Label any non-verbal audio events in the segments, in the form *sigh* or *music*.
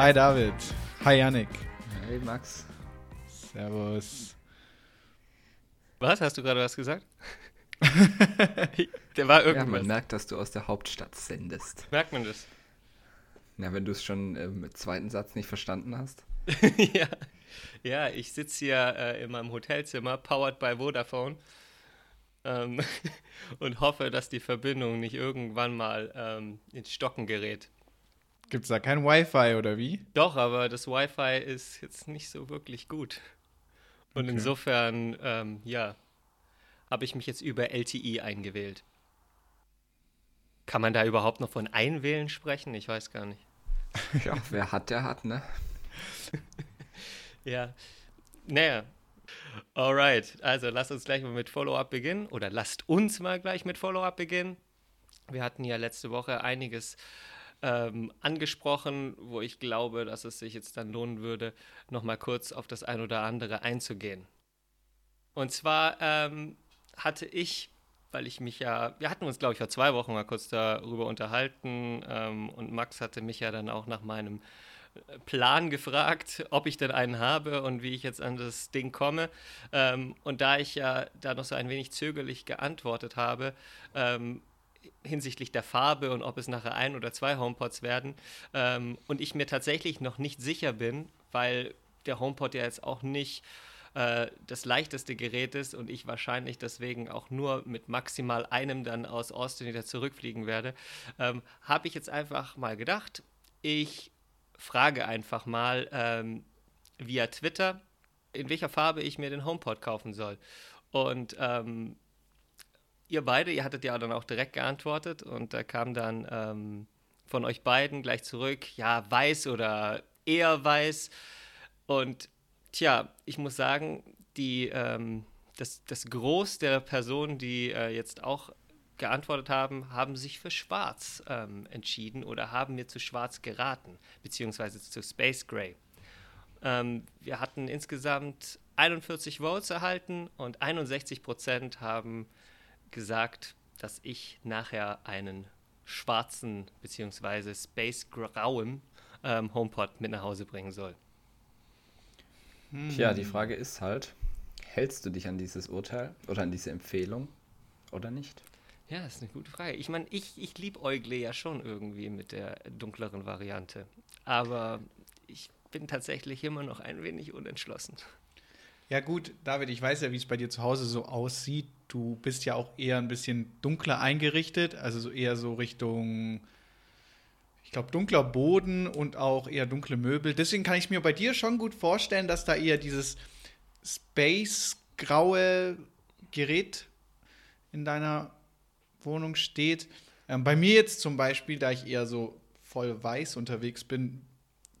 Hi David. Hi Yannick. Hey Max. Servus. Was? Hast du gerade was gesagt? *laughs* *laughs* Der war irgendwas. Ja, man merkt, dass du aus der Hauptstadt sendest. Merkt man das? Ja, wenn du es schon im zweiten Satz nicht verstanden hast. *laughs* ja. ja, ich sitze hier äh, in meinem Hotelzimmer, powered by Vodafone. Ähm, und hoffe, dass die Verbindung nicht irgendwann mal ähm, ins Stocken gerät. Gibt es da kein Wi-Fi oder wie? Doch, aber das Wi-Fi ist jetzt nicht so wirklich gut. Und Okay. insofern, ähm, ja, habe ich mich jetzt über LTE eingewählt. Kann man da überhaupt noch von Einwählen sprechen? Ich weiß gar nicht. *laughs* Ja, wer hat, der hat, ne? *laughs* Ja, naja. Alright, also lasst uns gleich mal mit Follow-up beginnen oder lasst uns mal gleich mit Follow-up beginnen. Wir hatten ja letzte Woche einiges ähm, angesprochen, wo ich glaube, dass es sich jetzt dann lohnen würde, nochmal kurz auf das ein oder andere einzugehen. Und zwar ähm, hatte ich, weil ich mich ja, wir hatten uns, glaube ich, vor zwei Wochen mal kurz darüber unterhalten ähm, und Max hatte mich ja dann auch nach meinem Plan gefragt, ob ich denn einen habe und wie ich jetzt an das Ding komme. Ähm, und da ich ja da noch so ein wenig zögerlich geantwortet habe, ähm, hinsichtlich der Farbe und ob es nachher ein oder zwei HomePods werden, ähm, und ich mir tatsächlich noch nicht sicher bin, weil der HomePod ja jetzt auch nicht äh, das leichteste Gerät ist und ich wahrscheinlich deswegen auch nur mit maximal einem dann aus Austin wieder zurückfliegen werde, ähm, habe ich jetzt einfach mal gedacht, ich frage einfach mal ähm, via Twitter, in welcher Farbe ich mir den HomePod kaufen soll. Und ähm, ihr beide, ihr hattet ja dann auch direkt geantwortet und da kam dann ähm, von euch beiden gleich zurück, ja, weiß oder eher weiß. Und tja, ich muss sagen, die, ähm, das, das Groß der Personen, die äh, jetzt auch geantwortet haben, haben sich für Schwarz ähm, entschieden oder haben mir zu Schwarz geraten, beziehungsweise zu Space Gray. Ähm, wir hatten insgesamt 41 Votes erhalten und 61 Prozent haben gesagt, dass ich nachher einen schwarzen beziehungsweise Space Grauen ähm, HomePod mit nach Hause bringen soll. Tja, die Frage ist halt, hältst du dich an dieses Urteil oder an diese Empfehlung oder nicht? Ja, das ist eine gute Frage. Ich meine, ich, ich liebäugle ja schon irgendwie mit der dunkleren Variante. Aber ich bin tatsächlich immer noch ein wenig unentschlossen. Ja gut, David, ich weiß ja, wie es bei dir zu Hause so aussieht. Du bist ja auch eher ein bisschen dunkler eingerichtet, also so eher so Richtung, ich glaube, dunkler Boden und auch eher dunkle Möbel. Deswegen kann ich mir bei dir schon gut vorstellen, dass da eher dieses space-graue Gerät in deiner Wohnung steht. Ähm, bei mir jetzt zum Beispiel, da ich eher so voll weiß unterwegs bin,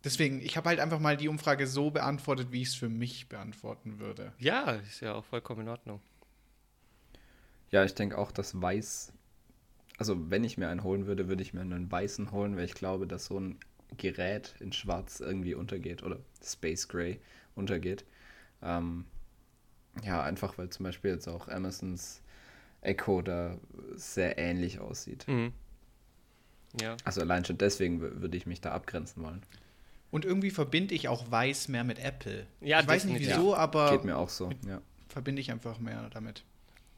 deswegen, ich habe halt einfach mal die Umfrage so beantwortet, wie ich es für mich beantworten würde. Ja, ist ja auch vollkommen in Ordnung. Ja, ich denke auch, dass Weiß, also wenn ich mir einen holen würde, würde ich mir einen weißen holen, weil ich glaube, dass so ein Gerät in Schwarz irgendwie untergeht oder Space Gray untergeht. Ähm, ja, einfach weil zum Beispiel jetzt auch Amazons Echo da sehr ähnlich aussieht. Mhm. Ja. Also allein schon deswegen wür- würde ich mich da abgrenzen wollen. Und irgendwie verbinde ich auch weiß mehr mit Apple. Ja, ich weiß nicht wieso, aber Geht mir auch so, ja. verbinde ich einfach mehr damit.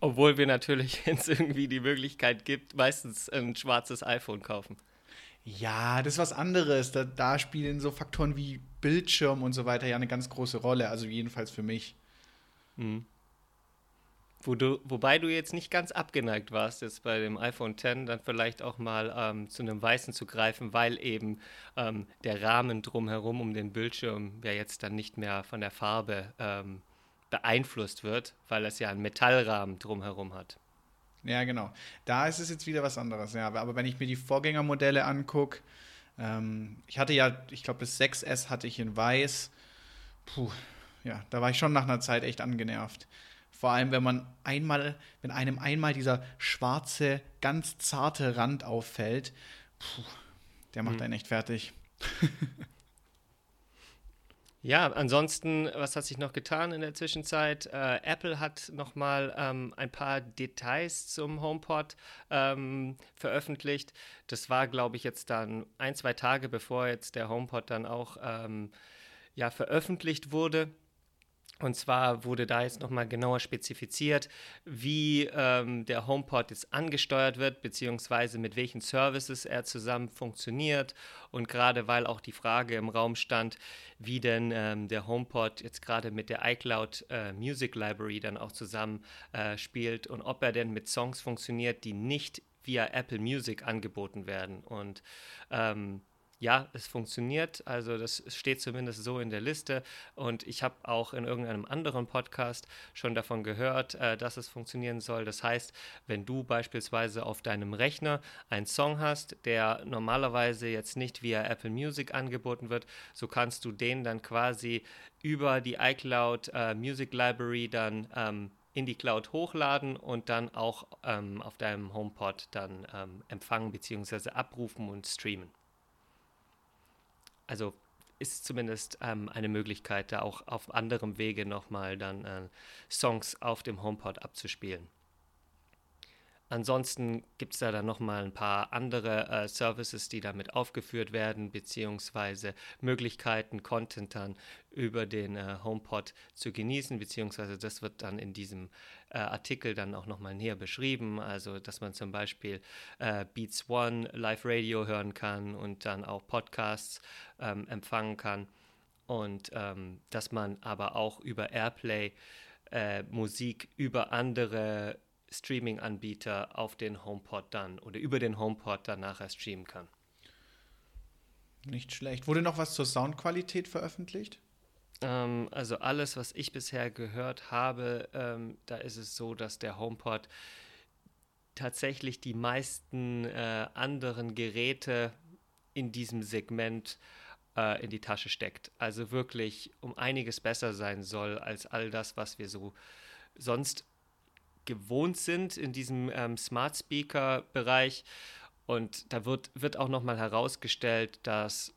Obwohl wir natürlich, *laughs* wenn es irgendwie die Möglichkeit gibt, meistens ein schwarzes iPhone kaufen. Ja, das ist was anderes. Da, da spielen so Faktoren wie Bildschirm und so weiter ja eine ganz große Rolle. Also jedenfalls für mich. Mhm. Wo du, wobei du jetzt nicht ganz abgeneigt warst, jetzt bei dem iPhone X dann vielleicht auch mal ähm, zu einem weißen zu greifen, weil eben ähm, der Rahmen drumherum um den Bildschirm ja jetzt dann nicht mehr von der Farbe ähm, beeinflusst wird, weil es ja einen Metallrahmen drumherum hat. Ja, genau. Da ist es jetzt wieder was anderes. Ja, aber wenn ich mir die Vorgängermodelle angucke, ähm, ich hatte ja, ich glaube, das 6S hatte ich in weiß. Puh, ja, da war ich schon nach einer Zeit echt angenervt. Vor allem, wenn man einmal, wenn einem einmal dieser schwarze, ganz zarte Rand auffällt, puh, der macht Mhm. einen echt fertig. *laughs* Ja, ansonsten, was hat sich noch getan in der Zwischenzeit? Äh, Apple hat noch mal ähm, ein paar Details zum HomePod ähm, veröffentlicht. Das war, glaube ich, jetzt dann ein, zwei Tage bevor jetzt der HomePod dann auch ähm, ja, veröffentlicht wurde. Und zwar wurde da jetzt nochmal genauer spezifiziert, wie ähm, der HomePod jetzt angesteuert wird, beziehungsweise mit welchen Services er zusammen funktioniert. Und gerade weil auch die Frage im Raum stand, wie denn ähm, der HomePod jetzt gerade mit der iCloud äh, Music Library dann auch zusammen äh, spielt und ob er denn mit Songs funktioniert, die nicht via Apple Music angeboten werden. Und ähm, ja, es funktioniert. Also das steht zumindest so in der Liste. Und ich habe auch in irgendeinem anderen Podcast schon davon gehört, äh, dass es funktionieren soll. Das heißt, wenn du beispielsweise auf deinem Rechner einen Song hast, der normalerweise jetzt nicht via Apple Music angeboten wird, so kannst du den dann quasi über die iCloud äh, Music Library dann ähm, in die Cloud hochladen und dann auch ähm, auf deinem HomePod dann ähm, empfangen bzw. abrufen und streamen. Also ist zumindest ähm, eine Möglichkeit, da auch auf anderem Wege nochmal dann äh, Songs auf dem HomePod abzuspielen. Ansonsten gibt es da dann nochmal ein paar andere äh, Services, die damit aufgeführt werden, beziehungsweise Möglichkeiten, Content dann über den äh, HomePod zu genießen, beziehungsweise das wird dann in diesem äh, Artikel dann auch nochmal näher beschrieben, also dass man zum Beispiel äh, Beats One Live Radio hören kann und dann auch Podcasts ähm, empfangen kann. Und ähm, dass man aber auch über Airplay äh, Musik über andere Streaming-Anbieter auf den HomePod dann oder über den HomePod dann nachher streamen kann. Nicht schlecht. Wurde noch was zur Soundqualität veröffentlicht? Ähm, also alles, was ich bisher gehört habe, ähm, da ist es so, dass der HomePod tatsächlich die meisten äh, anderen Geräte in diesem Segment äh, in die Tasche steckt. Also wirklich um einiges besser sein soll als all das, was wir so sonst gewohnt sind in diesem ähm, Smart Speaker Bereich. Und da wird, wird auch nochmal herausgestellt, dass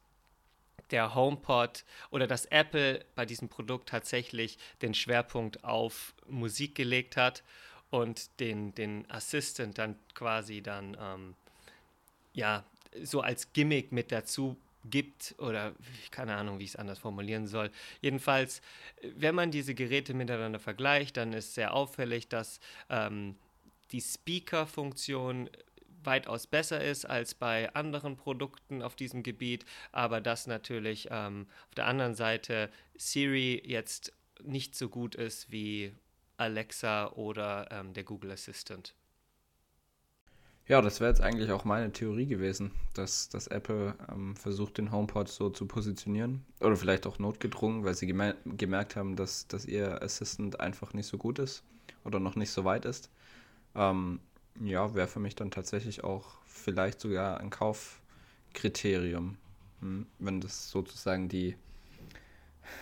der HomePod oder dass Apple bei diesem Produkt tatsächlich den Schwerpunkt auf Musik gelegt hat und den, den Assistant dann quasi dann ähm, ja so als Gimmick mit dazu gibt oder keine Ahnung, wie ich es anders formulieren soll. Jedenfalls, wenn man diese Geräte miteinander vergleicht, dann ist sehr auffällig, dass ähm, die Speaker-Funktion weitaus besser ist als bei anderen Produkten auf diesem Gebiet, aber dass natürlich ähm, auf der anderen Seite Siri jetzt nicht so gut ist wie Alexa oder ähm, der Google Assistant. Ja, das wäre jetzt eigentlich auch meine Theorie gewesen, dass, dass Apple ähm, versucht, den HomePod so zu positionieren. Oder vielleicht auch notgedrungen, weil sie gemer gemerkt haben, dass, dass ihr Assistant einfach nicht so gut ist oder noch nicht so weit ist. Ähm, ja, wäre für mich dann tatsächlich auch vielleicht sogar ein Kaufkriterium, hm, wenn das sozusagen die,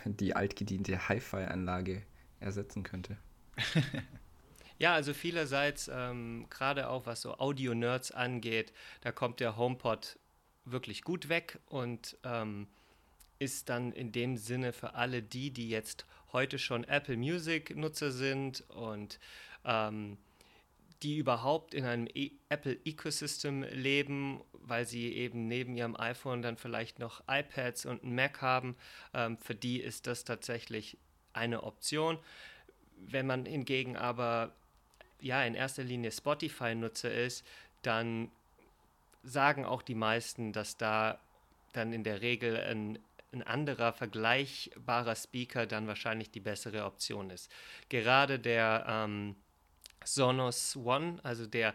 die altgediente Hi-Fi-Anlage ersetzen könnte. *laughs* Ja, also vielerseits, ähm, gerade auch was so Audio-Nerds angeht, da kommt der HomePod wirklich gut weg und ähm, ist dann in dem Sinne für alle die, die jetzt heute schon Apple Music-Nutzer sind und ähm, die überhaupt in einem e Apple Ecosystem leben, weil sie eben neben ihrem iPhone dann vielleicht noch iPads und einen Mac haben, ähm, für die ist das tatsächlich eine Option. Wenn man hingegen aber ja in erster Linie Spotify-Nutzer ist, dann sagen auch die meisten, dass da dann in der Regel ein, ein anderer vergleichbarer Speaker dann wahrscheinlich die bessere Option ist. Gerade der ähm, Sonos One, also der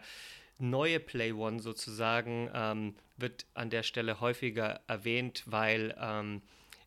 neue Play One sozusagen, ähm, wird an der Stelle häufiger erwähnt, weil ähm,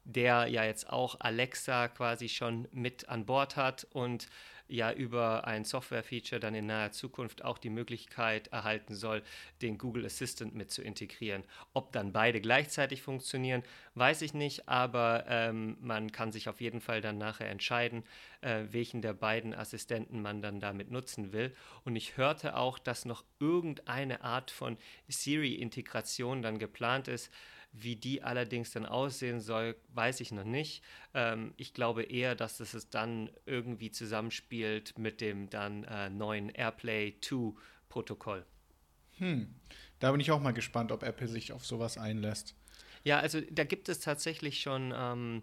der ja jetzt auch Alexa quasi schon mit an Bord hat und ja über ein Software-Feature dann in naher Zukunft auch die Möglichkeit erhalten soll, den Google Assistant mit zu integrieren. Ob dann beide gleichzeitig funktionieren, weiß ich nicht, aber ähm, man kann sich auf jeden Fall dann nachher entscheiden, äh, welchen der beiden Assistenten man dann damit nutzen will. Und ich hörte auch, dass noch irgendeine Art von Siri-Integration dann geplant ist. Wie die allerdings dann aussehen soll, weiß ich noch nicht. Ähm, ich glaube eher, dass es dann irgendwie zusammenspielt mit dem dann äh, neuen AirPlay 2 Protokoll. Hm. Da bin ich auch mal gespannt, ob Apple sich auf sowas einlässt. Ja, also da gibt es tatsächlich schon ähm,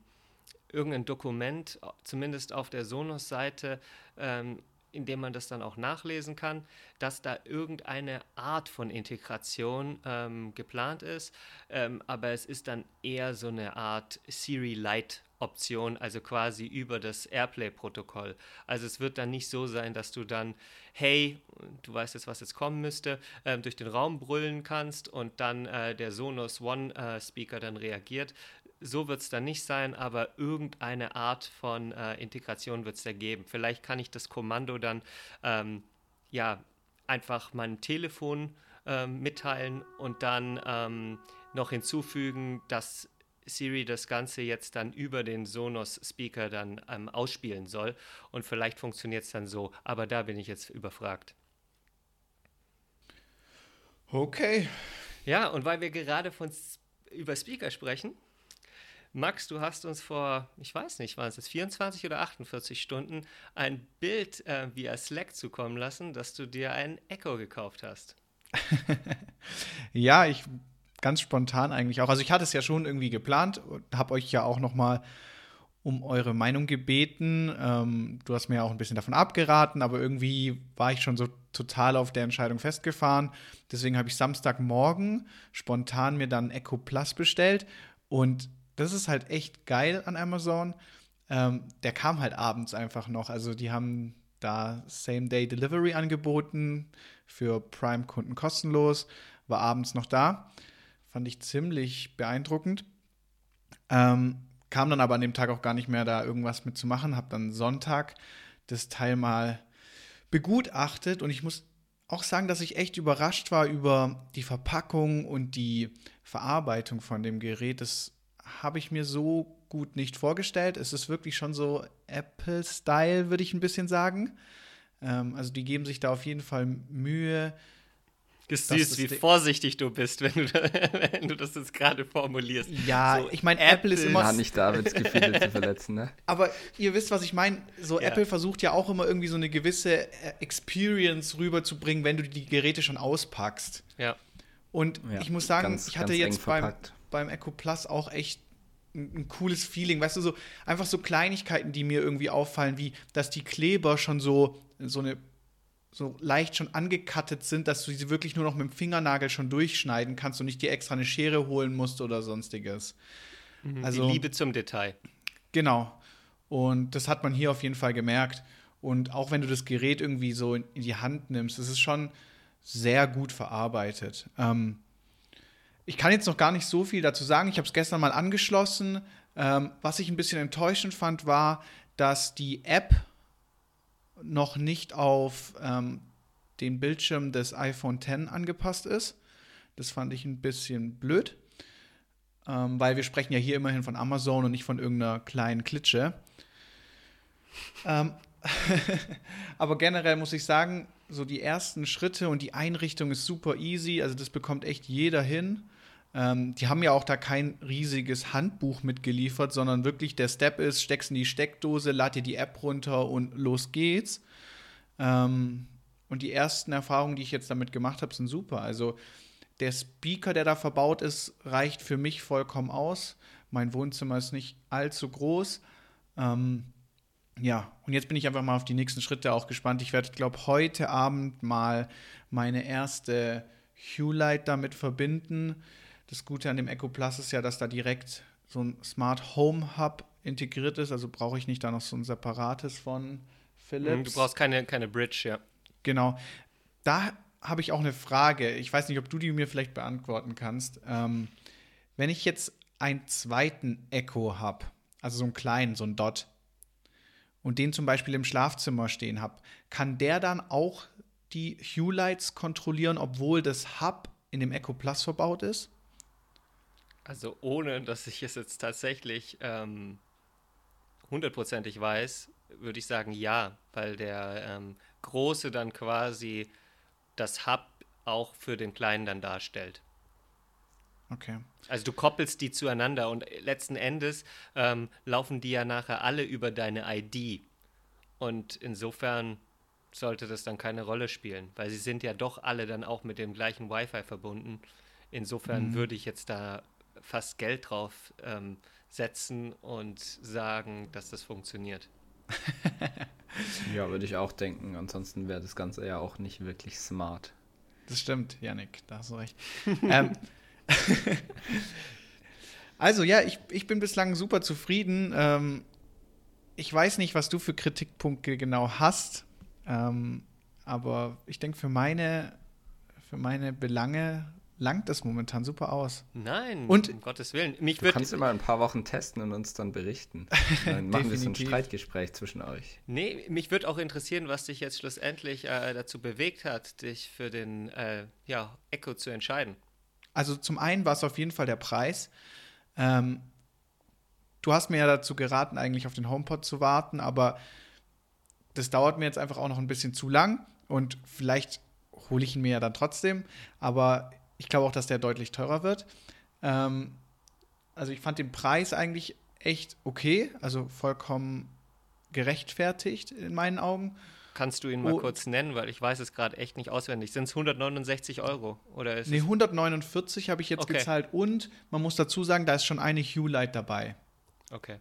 irgendein Dokument, zumindest auf der Sonos-Seite, ähm, in dem man das dann auch nachlesen kann, dass da irgendeine Art von Integration ähm, geplant ist, ähm, aber es ist dann eher so eine Art Siri Lite Option, also quasi über das Airplay-Protokoll. Also es wird dann nicht so sein, dass du dann, hey, du weißt jetzt, was jetzt kommen müsste, äh, durch den Raum brüllen kannst und dann äh, der Sonos One-Speaker äh, dann reagiert. So wird es dann nicht sein, aber irgendeine Art von äh, Integration wird es da geben. Vielleicht kann ich das Kommando dann ähm, ja einfach mein Telefon ähm, mitteilen und dann ähm, noch hinzufügen, dass Siri das Ganze jetzt dann über den Sonos-Speaker dann ähm, ausspielen soll. Und vielleicht funktioniert es dann so, aber da bin ich jetzt überfragt. Okay. Ja, und weil wir gerade von über Speaker sprechen, Max, du hast uns vor, ich weiß nicht, waren es jetzt 24 oder 48 Stunden ein Bild äh, via Slack zukommen lassen, dass du dir ein Echo gekauft hast. *laughs* ja, ich ganz spontan eigentlich auch. Also ich hatte es ja schon irgendwie geplant und habe euch ja auch noch mal um eure Meinung gebeten. Ähm, du hast mir auch ein bisschen davon abgeraten, aber irgendwie war ich schon so total auf der Entscheidung festgefahren. Deswegen habe ich Samstagmorgen spontan mir dann Echo Plus bestellt und das ist halt echt geil an Amazon. Ähm, der kam halt abends einfach noch. Also die haben da Same-Day-Delivery angeboten für Prime-Kunden kostenlos, war abends noch da. Fand ich ziemlich beeindruckend. Ähm, kam dann aber an dem Tag auch gar nicht mehr da irgendwas mitzumachen. Hab dann Sonntag das Teil mal begutachtet und ich muss auch sagen, dass ich echt überrascht war über die Verpackung und die Verarbeitung von dem Gerät. Das habe ich mir so gut nicht vorgestellt. Es ist wirklich schon so Apple-Style, würde ich ein bisschen sagen. Ähm, also die geben sich da auf jeden Fall Mühe, ist süß, wie vorsichtig du bist, wenn du, *laughs* wenn du das jetzt gerade formulierst. Ja, so, ich meine, Apple, Apple ist immer. Ja, nicht Davids Gefühle zu *laughs* verletzen, ne? Aber ihr wisst, was ich meine. So, ja. Apple versucht ja auch immer irgendwie so eine gewisse äh, Experience rüberzubringen, wenn du die Geräte schon auspackst. Ja. Und ja, ich muss sagen, ganz, ich hatte jetzt beim, beim Echo Plus auch echt ein, ein, cooles Feeling. Weißt du, so einfach so Kleinigkeiten, die mir irgendwie auffallen, wie dass die Kleber schon so, so eine so leicht schon angekattet sind, dass du sie wirklich nur noch mit dem Fingernagel schon durchschneiden kannst und nicht dir extra eine Schere holen musst oder sonstiges. Mhm, also, die Liebe zum Detail. Genau. Und das hat man hier auf jeden Fall gemerkt. Und auch wenn du das Gerät irgendwie so in die Hand nimmst, es ist schon sehr gut verarbeitet. Ähm, ich kann jetzt noch gar nicht so viel dazu sagen. Ich habe es gestern mal angeschlossen. Ähm, was ich ein bisschen enttäuschend fand, war, dass die App noch nicht auf ähm, den Bildschirm des iPhone X angepasst ist. Das fand ich ein bisschen blöd, ähm, weil wir sprechen ja hier immerhin von Amazon und nicht von irgendeiner kleinen Klitsche. Ähm, *laughs* aber generell muss ich sagen, so die ersten Schritte und die Einrichtung ist super easy. Also das bekommt echt jeder hin. Ähm, die haben ja auch da kein riesiges Handbuch mitgeliefert, sondern wirklich der Step ist, steckst in die Steckdose, lad dir die App runter und los geht's. Ähm, und die ersten Erfahrungen, die ich jetzt damit gemacht habe, sind super. Also der Speaker, der da verbaut ist, reicht für mich vollkommen aus. Mein Wohnzimmer ist nicht allzu groß. Ähm, ja, und jetzt bin ich einfach mal auf die nächsten Schritte auch gespannt. Ich werde, glaube heute Abend mal meine erste Hue-Light damit verbinden. Das Gute an dem Echo Plus ist ja, dass da direkt so ein Smart Home Hub integriert ist. Also brauche ich nicht da noch so ein separates von Philips. Du brauchst keine, keine Bridge, ja. Genau. Da habe ich auch eine Frage. Ich weiß nicht, ob du die mir vielleicht beantworten kannst. Ähm, wenn ich jetzt einen zweiten Echo habe, also so einen kleinen, so einen Dot, und den zum Beispiel im Schlafzimmer stehen habe, kann der dann auch die Hue Lights kontrollieren, obwohl das Hub in dem Echo Plus verbaut ist? Also ohne, dass ich es jetzt tatsächlich ähm, hundertprozentig weiß, würde ich sagen ja, weil der ähm, Große dann quasi das Hub auch für den Kleinen dann darstellt. Okay. Also du koppelst die zueinander und letzten Endes ähm, laufen die ja nachher alle über deine ID. Und insofern sollte das dann keine Rolle spielen, weil sie sind ja doch alle dann auch mit dem gleichen Wi-Fi verbunden. Insofern mhm. würde ich jetzt da fast Geld drauf ähm, setzen und sagen, dass das funktioniert. *laughs* ja, würde ich auch denken. Ansonsten wäre das Ganze ja auch nicht wirklich smart. Das stimmt, Janik, da hast du recht. *laughs* ähm, *laughs* also ja, ich, ich bin bislang super zufrieden. Ähm, ich weiß nicht, was du für Kritikpunkte genau hast, ähm, aber ich denke, für meine, für meine Belange langt das momentan super aus. Nein, und, um Gottes Willen. Mich du kannst immer ein paar Wochen testen und uns dann berichten. *laughs* Dann machen wir so ein Streitgespräch zwischen euch. Nee, mich würde auch interessieren, was dich jetzt schlussendlich äh, dazu bewegt hat, dich für den äh, ja, Echo zu entscheiden. Also zum einen war es auf jeden Fall der Preis. Ähm, du hast mir ja dazu geraten, eigentlich auf den HomePod zu warten, aber das dauert mir jetzt einfach auch noch ein bisschen zu lang und vielleicht hole ich ihn mir ja dann trotzdem, aber ich glaube auch, dass der deutlich teurer wird. Ähm, also ich fand den Preis eigentlich echt okay, also vollkommen gerechtfertigt in meinen Augen. Kannst du ihn mal oh. kurz nennen, weil ich weiß es gerade echt nicht auswendig. Sind es 169 Euro oder ist Nee, 149 habe ich jetzt okay. gezahlt und man muss dazu sagen, da ist schon eine Hue Light dabei. Okay.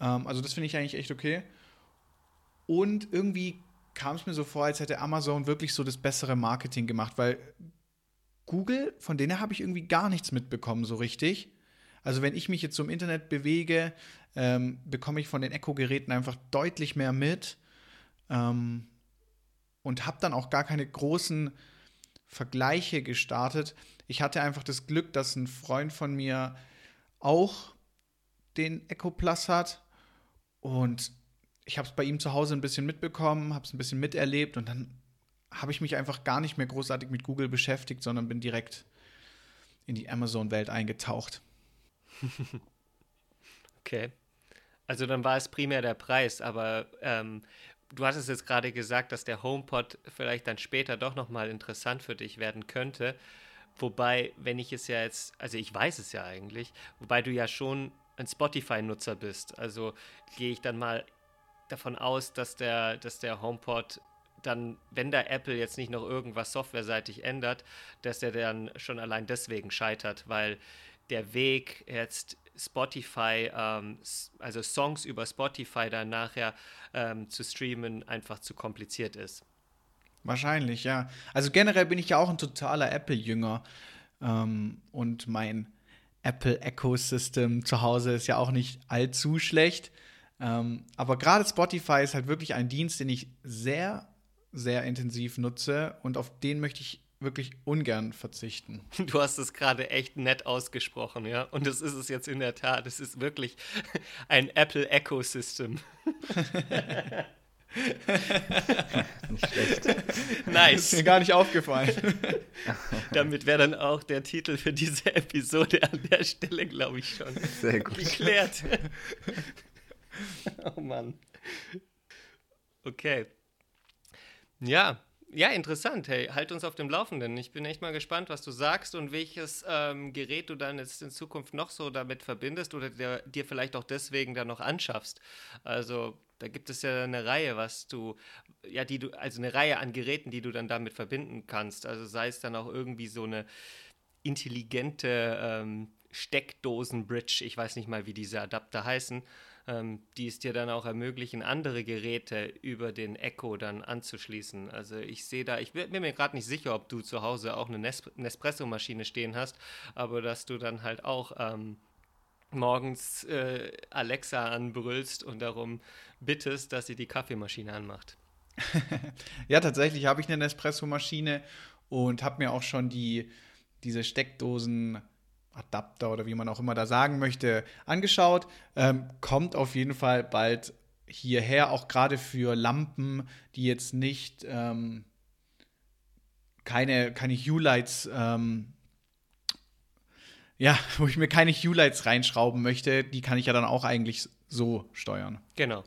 Ähm, also das finde ich eigentlich echt okay. Und irgendwie kam es mir so vor, als hätte Amazon wirklich so das bessere Marketing gemacht, weil Google, von denen habe ich irgendwie gar nichts mitbekommen so richtig. Also wenn ich mich jetzt so im Internet bewege, ähm, bekomme ich von den Echo-Geräten einfach deutlich mehr mit. Ähm, und habe dann auch gar keine großen Vergleiche gestartet. Ich hatte einfach das Glück, dass ein Freund von mir auch den Echo Plus hat und ich habe es bei ihm zu Hause ein bisschen mitbekommen, habe es ein bisschen miterlebt und dann habe ich mich einfach gar nicht mehr großartig mit Google beschäftigt, sondern bin direkt in die Amazon-Welt eingetaucht. *laughs* okay. Also dann war es primär der Preis, aber ähm, du hattest jetzt gerade gesagt, dass der HomePod vielleicht dann später doch nochmal interessant für dich werden könnte. Wobei, wenn ich es ja jetzt, also ich weiß es ja eigentlich, wobei du ja schon ein Spotify-Nutzer bist. Also gehe ich dann mal davon aus, dass der, dass der HomePod dann, wenn der Apple jetzt nicht noch irgendwas softwareseitig ändert, dass der dann schon allein deswegen scheitert, weil der Weg jetzt Spotify, ähm, also Songs über Spotify dann nachher ähm, zu streamen, einfach zu kompliziert ist. Wahrscheinlich, ja. Also generell bin ich ja auch ein totaler Apple-Jünger. Ähm, und mein Apple Ecosystem zu Hause ist ja auch nicht allzu schlecht. Ähm, aber gerade Spotify ist halt wirklich ein Dienst, den ich sehr, sehr intensiv nutze und auf den möchte ich wirklich ungern verzichten. *laughs* Du hast es gerade echt nett ausgesprochen, ja. Und das ist es jetzt in der Tat. Es ist wirklich *laughs* ein Apple Ecosystem. *laughs* nicht schlecht. Nice. Das ist mir gar nicht aufgefallen. Damit wäre dann auch der Titel für diese Episode an der Stelle, glaube ich, schon Sehr gut. geklärt. oh Mann. Okay. Ja, ja, interessant. Hey, halt uns auf dem Laufenden. Ich bin echt mal gespannt, was du sagst und welches ähm, Gerät du dann jetzt in Zukunft noch so damit verbindest oder dir, dir vielleicht auch deswegen dann noch anschaffst. Also da gibt es ja eine Reihe, was du, ja, die du, also eine Reihe an Geräten, die du dann damit verbinden kannst. Also sei es dann auch irgendwie so eine intelligente ähm, Steckdosen-Bridge, ich weiß nicht mal, wie diese Adapter heißen, ähm, die es dir dann auch ermöglichen, andere Geräte über den Echo dann anzuschließen. Also ich sehe da, ich bin mir gerade nicht sicher, ob du zu Hause auch eine Nes Nespresso-Maschine stehen hast, aber dass du dann halt auch ähm, morgens äh, Alexa anbrüllst und darum bittest, dass sie die Kaffeemaschine anmacht. *laughs* ja, tatsächlich habe ich eine Nespresso-Maschine und habe mir auch schon die, diese Steckdosen Adapter oder wie man auch immer da sagen möchte, angeschaut. Ähm, kommt auf jeden Fall bald hierher, auch gerade für Lampen, die jetzt nicht ähm, keine, keine Hue-Lights, ähm, ja, *laughs* wo ich mir keine Hue-Lights reinschrauben möchte, die kann ich ja dann auch eigentlich so steuern. Genau.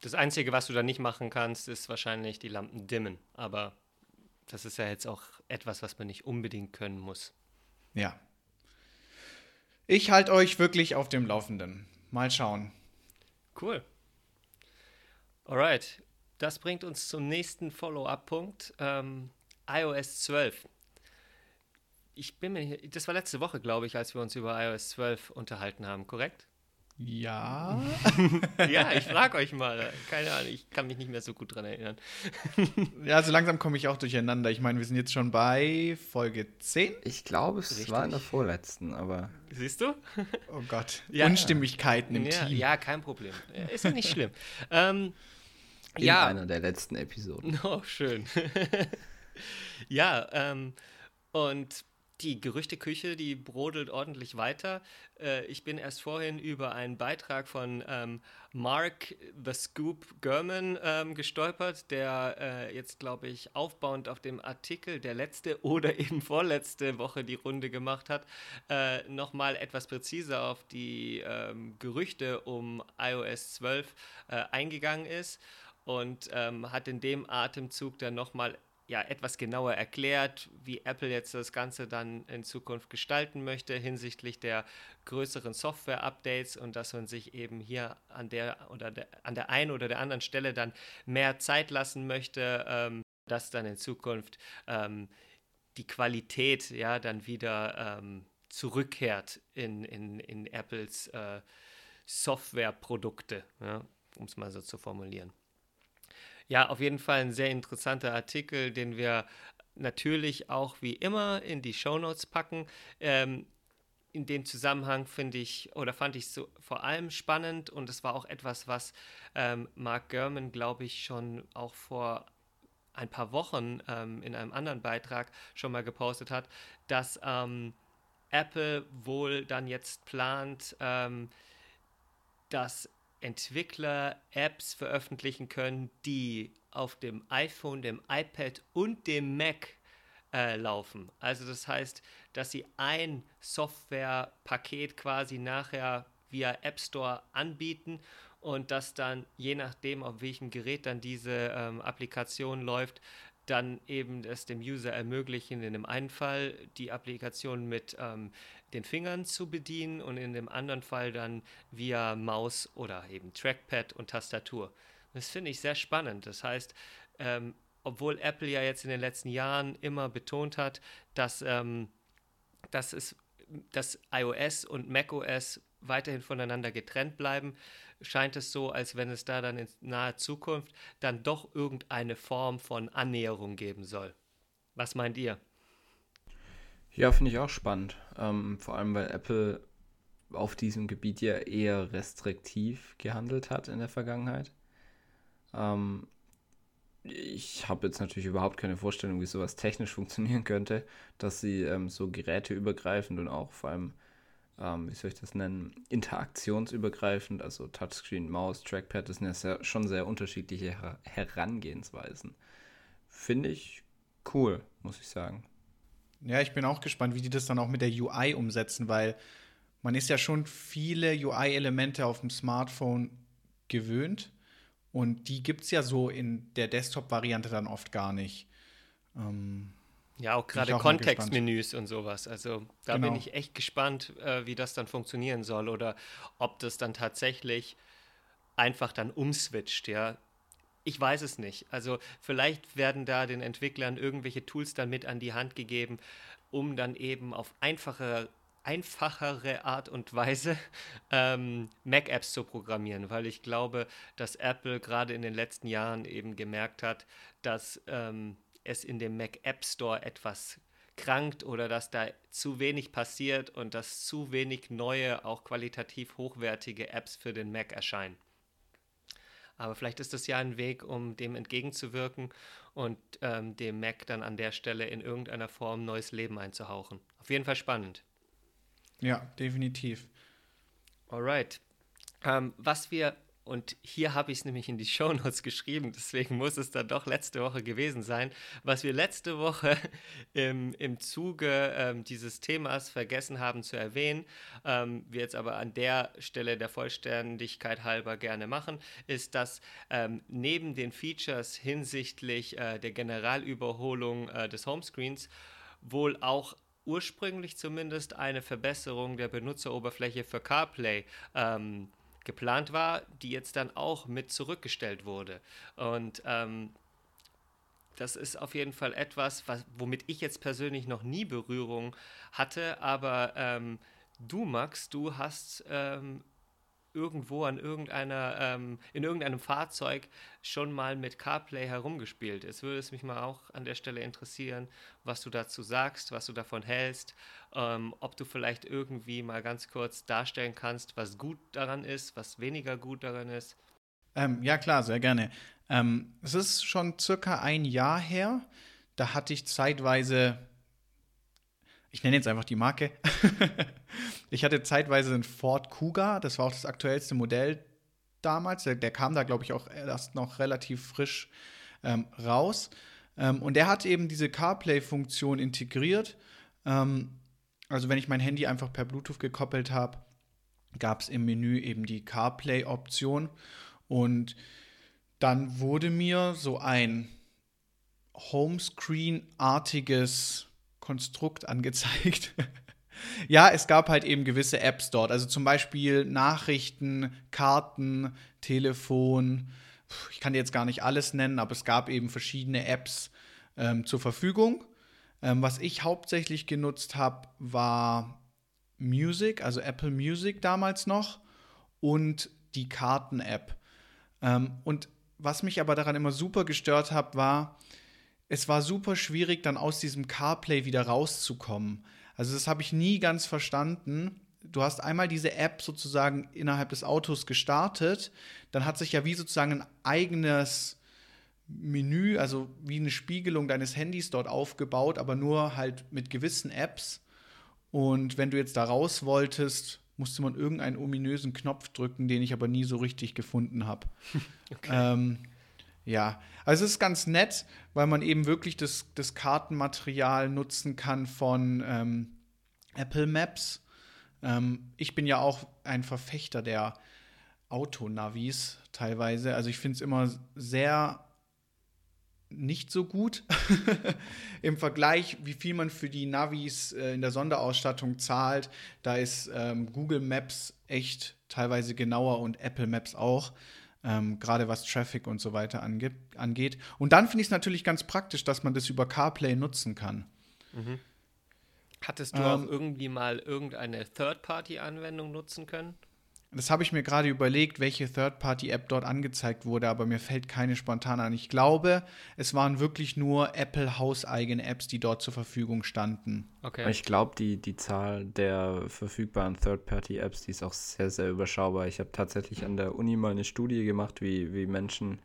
Das Einzige, was du da nicht machen kannst, ist wahrscheinlich die Lampen dimmen. Aber das ist ja jetzt auch etwas, was man nicht unbedingt können muss. Ja, ich halte euch wirklich auf dem Laufenden. Mal schauen. Cool. Alright, das bringt uns zum nächsten Follow-up-Punkt. Ähm, iOS 12. Ich bin mir, das war letzte Woche, glaube ich, als wir uns über iOS 12 unterhalten haben, korrekt? Ja. *laughs* ja, ich frage euch mal. Keine Ahnung, ich kann mich nicht mehr so gut dran erinnern. *laughs* ja, so langsam komme ich auch durcheinander. Ich meine, wir sind jetzt schon bei Folge 10. Ich glaube, es Richtig. war in der vorletzten, aber. Siehst du? Oh Gott. *laughs* Ja. Unstimmigkeiten im ja, Team. Ja, kein Problem. Ist ja nicht schlimm. ähm, in ja. einer der letzten Episoden. Oh, schön. ja, ähm, und die Gerüchteküche, die brodelt ordentlich weiter. Äh, ich bin erst vorhin über einen Beitrag von ähm, Mark The Scoop Gurman ähm, gestolpert, der äh, jetzt, glaube ich, aufbauend auf dem Artikel, der letzte *laughs* oder eben vorletzte Woche die Runde gemacht hat, äh, nochmal etwas präziser auf die ähm, Gerüchte um iOS 12 äh, eingegangen ist und hat in dem Atemzug dann nochmal ja, etwas genauer erklärt, wie Apple jetzt das Ganze dann in Zukunft gestalten möchte hinsichtlich der größeren Software-Updates und dass man sich eben hier an der oder der, an der einen oder der anderen Stelle dann mehr Zeit lassen möchte, ähm, dass dann in Zukunft ähm, die Qualität ja dann wieder ähm, zurückkehrt in, in, in Apples äh, Softwareprodukte, ja, um es mal so zu formulieren. Ja, auf jeden Fall ein sehr interessanter Artikel, den wir natürlich auch wie immer in die Shownotes packen. Ähm, in dem Zusammenhang finde ich oder fand ich so vor allem spannend und es war auch etwas, was ähm, Mark Gurman, glaube ich, schon auch vor ein paar Wochen ähm, in einem anderen Beitrag schon mal gepostet hat, dass ähm, Apple wohl dann jetzt plant, ähm, dass Entwickler Apps veröffentlichen können, die auf dem iPhone, dem iPad und dem Mac äh, laufen. Also das heißt, dass sie ein Softwarepaket quasi nachher via App Store anbieten und dass dann je nachdem, auf welchem Gerät dann diese ähm, Applikation läuft, dann eben es dem User ermöglichen, in dem einen Fall die Applikation mit ähm, den Fingern zu bedienen und in dem anderen Fall dann via Maus oder eben Trackpad und Tastatur. Das finde ich sehr spannend. Das heißt, ähm, obwohl Apple ja jetzt in den letzten Jahren immer betont hat, dass, ähm, dass, es, dass iOS und macOS weiterhin voneinander getrennt bleiben, scheint es so, als wenn es da dann in naher Zukunft dann doch irgendeine Form von Annäherung geben soll. Was meint ihr? Ja, finde ich auch spannend. Ähm, vor allem, weil Apple auf diesem Gebiet ja eher restriktiv gehandelt hat in der Vergangenheit. Ähm, ich habe jetzt natürlich überhaupt keine Vorstellung, wie sowas technisch funktionieren könnte, dass sie ähm, so geräteübergreifend und auch vor allem, ähm, wie soll ich das nennen, interaktionsübergreifend, also Touchscreen, Maus, Trackpad, das sind ja sehr, schon sehr unterschiedliche Her Herangehensweisen. Finde ich cool, muss ich sagen. Ja, ich bin auch gespannt, wie die das dann auch mit der UI umsetzen, weil man ist ja schon viele UI-Elemente auf dem Smartphone gewöhnt und die gibt es ja so in der Desktop-Variante dann oft gar nicht. Ähm, ja, auch gerade Kontextmenüs und sowas. Also da genau. bin ich echt gespannt, äh, wie das dann funktionieren soll oder ob das dann tatsächlich einfach dann umswitcht, ja ich weiß es nicht. Also vielleicht werden da den Entwicklern irgendwelche Tools dann mit an die Hand gegeben, um dann eben auf einfache, einfachere Art und Weise ähm, Mac-Apps zu programmieren, weil ich glaube, dass Apple gerade in den letzten Jahren eben gemerkt hat, dass ähm, es in dem Mac App Store etwas krankt oder dass da zu wenig passiert und dass zu wenig neue, auch qualitativ hochwertige Apps für den Mac erscheinen. Aber vielleicht ist das ja ein Weg, um dem entgegenzuwirken und ähm, dem Mac dann an der Stelle in irgendeiner Form neues Leben einzuhauchen. Auf jeden Fall spannend. Ja, definitiv. Alright. Ähm, was wir und hier habe ich es nämlich in die Shownotes geschrieben, deswegen muss es dann doch letzte Woche gewesen sein. Was wir letzte Woche *laughs* im, im Zuge ähm, dieses Themas vergessen haben zu erwähnen, ähm, wir jetzt aber an der Stelle der Vollständigkeit halber gerne machen, ist, dass ähm, neben den Features hinsichtlich äh, der Generalüberholung äh, des Homescreens wohl auch ursprünglich zumindest eine Verbesserung der Benutzeroberfläche für CarPlay ähm, geplant war, die jetzt dann auch mit zurückgestellt wurde. Und ähm, das ist auf jeden Fall etwas, was, womit ich jetzt persönlich noch nie Berührung hatte, aber ähm, du, Max, du hast ähm, irgendwo an irgendeiner, ähm, in irgendeinem Fahrzeug schon mal mit CarPlay herumgespielt. Es würde es mich mal auch an der Stelle interessieren, was du dazu sagst, was du davon hältst, ähm, ob du vielleicht irgendwie mal ganz kurz darstellen kannst, was gut daran ist, was weniger gut daran ist. Ähm, ja, klar, sehr gerne. Ähm, es ist schon circa ein Jahr her. Da hatte ich zeitweise ich nenne jetzt einfach die Marke. *laughs* ich hatte zeitweise einen Ford Kuga, das war auch das aktuellste Modell damals. Der, der kam da, glaube ich, auch erst noch relativ frisch ähm, raus. Ähm, und der hat eben diese CarPlay-Funktion integriert. Ähm, also wenn ich mein Handy einfach per Bluetooth gekoppelt habe, gab es im Menü eben die CarPlay-Option. Und dann wurde mir so ein Homescreen-artiges Konstrukt *laughs* angezeigt. ja, es gab halt eben gewisse Apps dort. Also zum Beispiel Nachrichten, Karten, Telefon. Ich kann jetzt gar nicht alles nennen, aber es gab eben verschiedene Apps ähm, zur Verfügung. Ähm, was ich hauptsächlich genutzt habe, war Music, also Apple Music damals noch und die Karten-App. Ähm, und was mich aber daran immer super gestört hat, war, es war super schwierig, dann aus diesem CarPlay wieder rauszukommen. Also das habe ich nie ganz verstanden. Du hast einmal diese App sozusagen innerhalb des Autos gestartet, dann hat sich ja wie sozusagen ein eigenes Menü, also wie eine Spiegelung deines Handys dort aufgebaut, aber nur halt mit gewissen Apps. Und wenn du jetzt da raus wolltest, musste man irgendeinen ominösen Knopf drücken, den ich aber nie so richtig gefunden habe. *laughs* Okay. Ähm, ja, also es ist ganz nett, weil man eben wirklich das, das Kartenmaterial nutzen kann von ähm, Apple Maps. Ähm, ich bin ja auch ein Verfechter der Autonavis teilweise. Also ich finde es immer sehr nicht so gut *laughs* im Vergleich, wie viel man für die Navis äh, in der Sonderausstattung zahlt. Da ist ähm, Google Maps echt teilweise genauer und Apple Maps auch ähm, gerade was Traffic und so weiter ange angeht. Und dann finde ich es natürlich ganz praktisch, dass man das über CarPlay nutzen kann. Mhm. Hattest du ähm, auch irgendwie mal irgendeine Third-Party-Anwendung nutzen können? Das habe ich mir gerade überlegt, welche Third-Party-App dort angezeigt wurde, aber mir fällt keine spontan an. Ich glaube, es waren wirklich nur Apple hauseigene Apps, die dort zur Verfügung standen. Okay. Ich glaube, die, die Zahl der verfügbaren Third-Party-Apps, die ist auch sehr, sehr überschaubar. Ich habe tatsächlich an der Uni mal eine Studie gemacht, wie, wie Menschen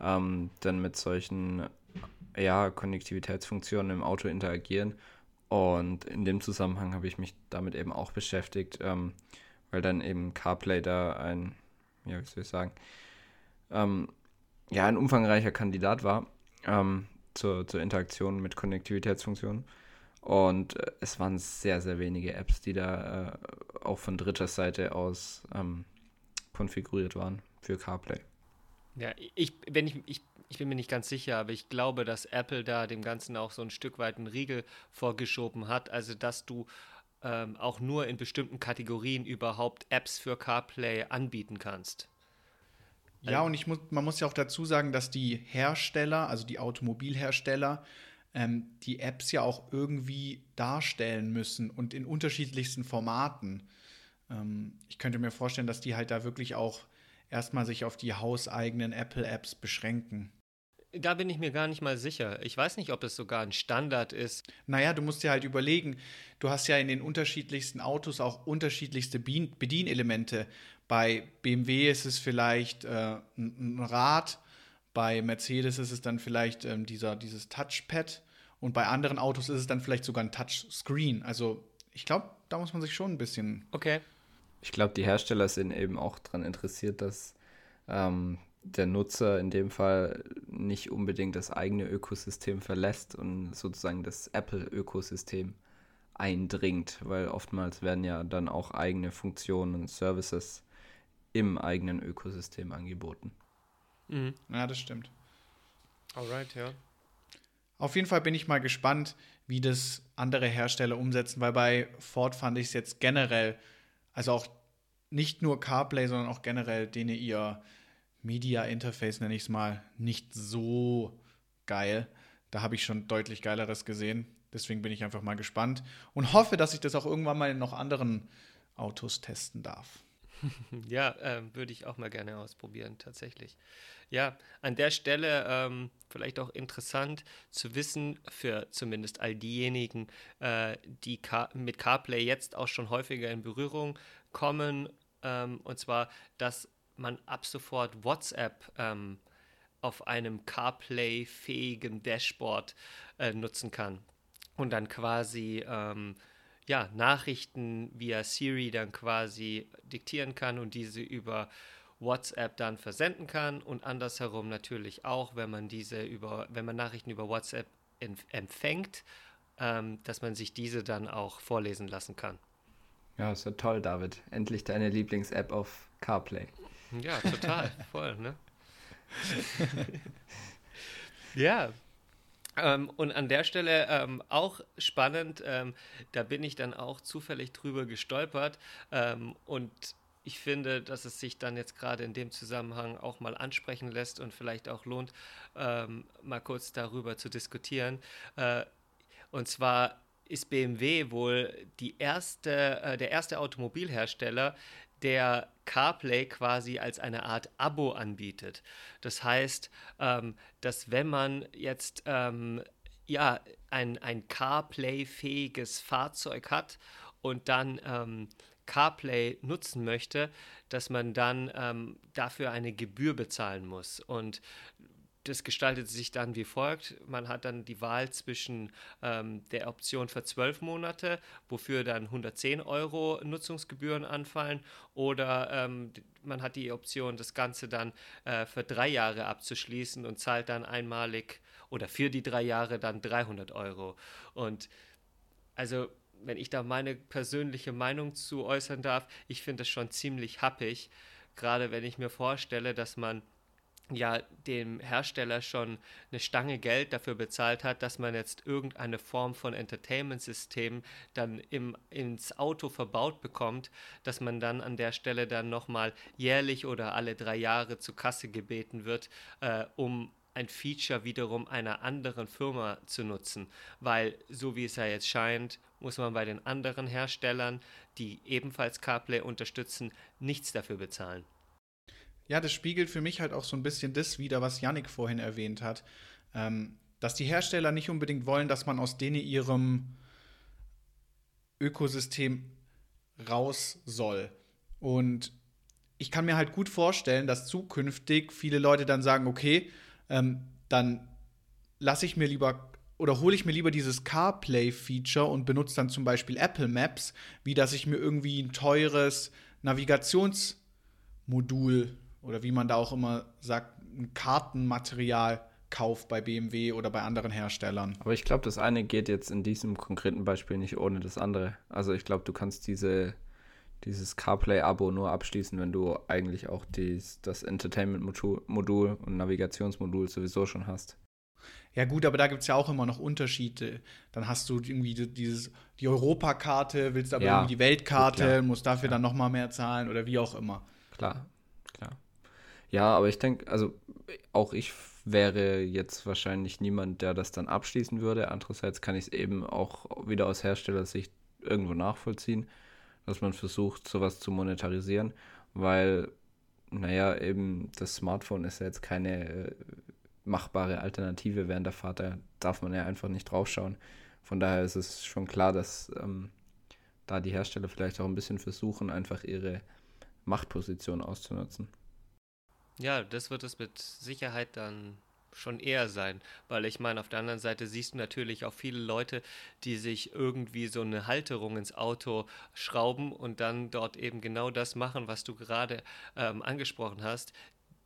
ähm, dann mit solchen ja, Konnektivitätsfunktionen im Auto interagieren. Und in dem Zusammenhang habe ich mich damit eben auch beschäftigt. Ähm, weil dann eben CarPlay da ein, ja, wie soll ich sagen, ähm, ja, ein umfangreicher Kandidat war ähm, zur, zur Interaktion mit Konnektivitätsfunktionen. Und äh, es waren sehr, sehr wenige Apps, die da äh, auch von dritter Seite aus ähm, konfiguriert waren für CarPlay. Ja, ich, wenn ich, ich, ich bin mir nicht ganz sicher, aber ich glaube, dass Apple da dem Ganzen auch so ein Stück weit einen Riegel vorgeschoben hat. Also, dass du ähm, auch nur in bestimmten Kategorien überhaupt Apps für CarPlay anbieten kannst. Ja, und ich muss, man muss ja auch dazu sagen, dass die Hersteller, also die Automobilhersteller, ähm, die Apps ja auch irgendwie darstellen müssen und in unterschiedlichsten Formaten. Ähm, ich könnte mir vorstellen, dass die halt da wirklich auch erstmal sich auf die hauseigenen Apple-Apps beschränken. Da bin ich mir gar nicht mal sicher. Ich weiß nicht, ob es sogar ein Standard ist. Naja, du musst dir halt überlegen, du hast ja in den unterschiedlichsten Autos auch unterschiedlichste Bedienelemente. Bei BMW ist es vielleicht äh, ein Rad, bei Mercedes ist es dann vielleicht ähm, dieser, dieses Touchpad und bei anderen Autos ist es dann vielleicht sogar ein Touchscreen. Also ich glaube, da muss man sich schon ein bisschen. Okay. Ich glaube, die Hersteller sind eben auch daran interessiert, dass ähm, der Nutzer in dem Fall nicht unbedingt das eigene Ökosystem verlässt und sozusagen das Apple-Ökosystem eindringt, weil oftmals werden ja dann auch eigene Funktionen und Services im eigenen Ökosystem angeboten. Mhm. Ja, das stimmt. Alright, ja. Auf jeden Fall bin ich mal gespannt, wie das andere Hersteller umsetzen, weil bei Ford fand ich es jetzt generell, also auch nicht nur CarPlay, sondern auch generell denen ihr Media Interface, nenne ich es mal, nicht so geil. Da habe ich schon deutlich geileres gesehen. Deswegen bin ich einfach mal gespannt und hoffe, dass ich das auch irgendwann mal in noch anderen Autos testen darf. *laughs* Ja, äh, würde ich auch mal gerne ausprobieren, tatsächlich. Ja, an der Stelle ähm, vielleicht auch interessant zu wissen, für zumindest all diejenigen, äh, die Car mit CarPlay jetzt auch schon häufiger in Berührung kommen, ähm, und zwar, dass man ab sofort WhatsApp ähm, auf einem CarPlay-fähigen Dashboard äh, nutzen kann und dann quasi ähm, ja, Nachrichten via Siri dann quasi diktieren kann und diese über WhatsApp dann versenden kann und andersherum natürlich auch, wenn man diese über, wenn man Nachrichten über WhatsApp empfängt, ähm, dass man sich diese dann auch vorlesen lassen kann. Ja, ist ja toll, David. Endlich deine Lieblings-App auf CarPlay. Ja, total, *laughs* voll, ne? ja, ähm, und an der Stelle ähm, auch spannend, ähm, da bin ich dann auch zufällig drüber gestolpert ähm, und ich finde, dass es sich dann jetzt gerade in dem Zusammenhang auch mal ansprechen lässt und vielleicht auch lohnt, ähm, mal kurz darüber zu diskutieren. Äh, und zwar ist BMW wohl die erste, äh, der erste Automobilhersteller, der CarPlay quasi als eine Art Abo anbietet. Das heißt, ähm, dass wenn man jetzt ähm, ja, ein, ein CarPlay-fähiges Fahrzeug hat und dann ähm, CarPlay nutzen möchte, dass man dann ähm, dafür eine Gebühr bezahlen muss. Und das gestaltet sich dann wie folgt. Man hat dann die Wahl zwischen ähm, der Option für zwölf Monate, wofür dann 110 Euro Nutzungsgebühren anfallen, oder ähm, man hat die Option, das Ganze dann äh, für drei Jahre abzuschließen und zahlt dann einmalig oder für die drei Jahre dann 300 Euro. Und also wenn ich da meine persönliche Meinung zu äußern darf, ich finde das schon ziemlich happig, gerade wenn ich mir vorstelle, dass man ja dem Hersteller schon eine Stange Geld dafür bezahlt hat, dass man jetzt irgendeine Form von Entertainment-System dann im, ins Auto verbaut bekommt, dass man dann an der Stelle dann nochmal jährlich oder alle drei Jahre zur Kasse gebeten wird, äh, um ein Feature wiederum einer anderen Firma zu nutzen, weil so wie es ja jetzt scheint, muss man bei den anderen Herstellern, die ebenfalls CarPlay unterstützen, nichts dafür bezahlen. Ja, das spiegelt für mich halt auch so ein bisschen das wider, was Yannick vorhin erwähnt hat. Ähm, dass die Hersteller nicht unbedingt wollen, dass man aus denen ihrem Ökosystem raus soll. Und ich kann mir halt gut vorstellen, dass zukünftig viele Leute dann sagen, okay, ähm, dann lasse ich mir lieber oder hole ich mir lieber dieses CarPlay-Feature und benutze dann zum Beispiel Apple Maps, wie dass ich mir irgendwie ein teures Navigationsmodul oder wie man da auch immer sagt, ein Kartenmaterial kauft bei BMW oder bei anderen Herstellern. Aber ich glaube, das eine geht jetzt in diesem konkreten Beispiel nicht ohne das andere. Also ich glaube, du kannst diese, dieses CarPlay-Abo nur abschließen, wenn du eigentlich auch dies, das Entertainment-Modul und Navigationsmodul sowieso schon hast. Ja gut, aber da gibt es ja auch immer noch Unterschiede. Dann hast du irgendwie dieses, die Europakarte, willst aber ja, irgendwie die Weltkarte, gut, musst dafür ja. dann noch mal mehr zahlen oder wie auch immer. Klar. Ja, aber ich denke, also auch ich wäre jetzt wahrscheinlich niemand, der das dann abschließen würde. Andererseits kann ich es eben auch wieder aus Herstellersicht irgendwo nachvollziehen, dass man versucht, sowas zu monetarisieren, weil, naja, eben das Smartphone ist ja jetzt keine äh, machbare Alternative während der Fahrt, da darf man ja einfach nicht draufschauen. Von daher ist es schon klar, dass ähm, da die Hersteller vielleicht auch ein bisschen versuchen, einfach ihre Machtposition auszunutzen. Ja, das wird es mit Sicherheit dann schon eher sein, weil ich meine, auf der anderen Seite siehst du natürlich auch viele Leute, die sich irgendwie so eine Halterung ins Auto schrauben und dann dort eben genau das machen, was du gerade ähm, angesprochen hast.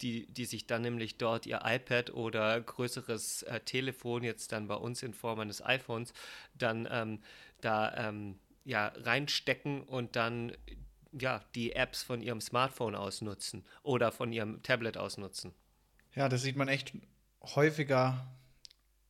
Die, die sich dann nämlich dort ihr iPad oder größeres äh, Telefon, jetzt dann bei uns in Form eines iPhones, dann ähm, da ähm, ja, reinstecken und dann ja, die Apps von ihrem Smartphone ausnutzen oder von ihrem Tablet ausnutzen. Ja, das sieht man echt häufiger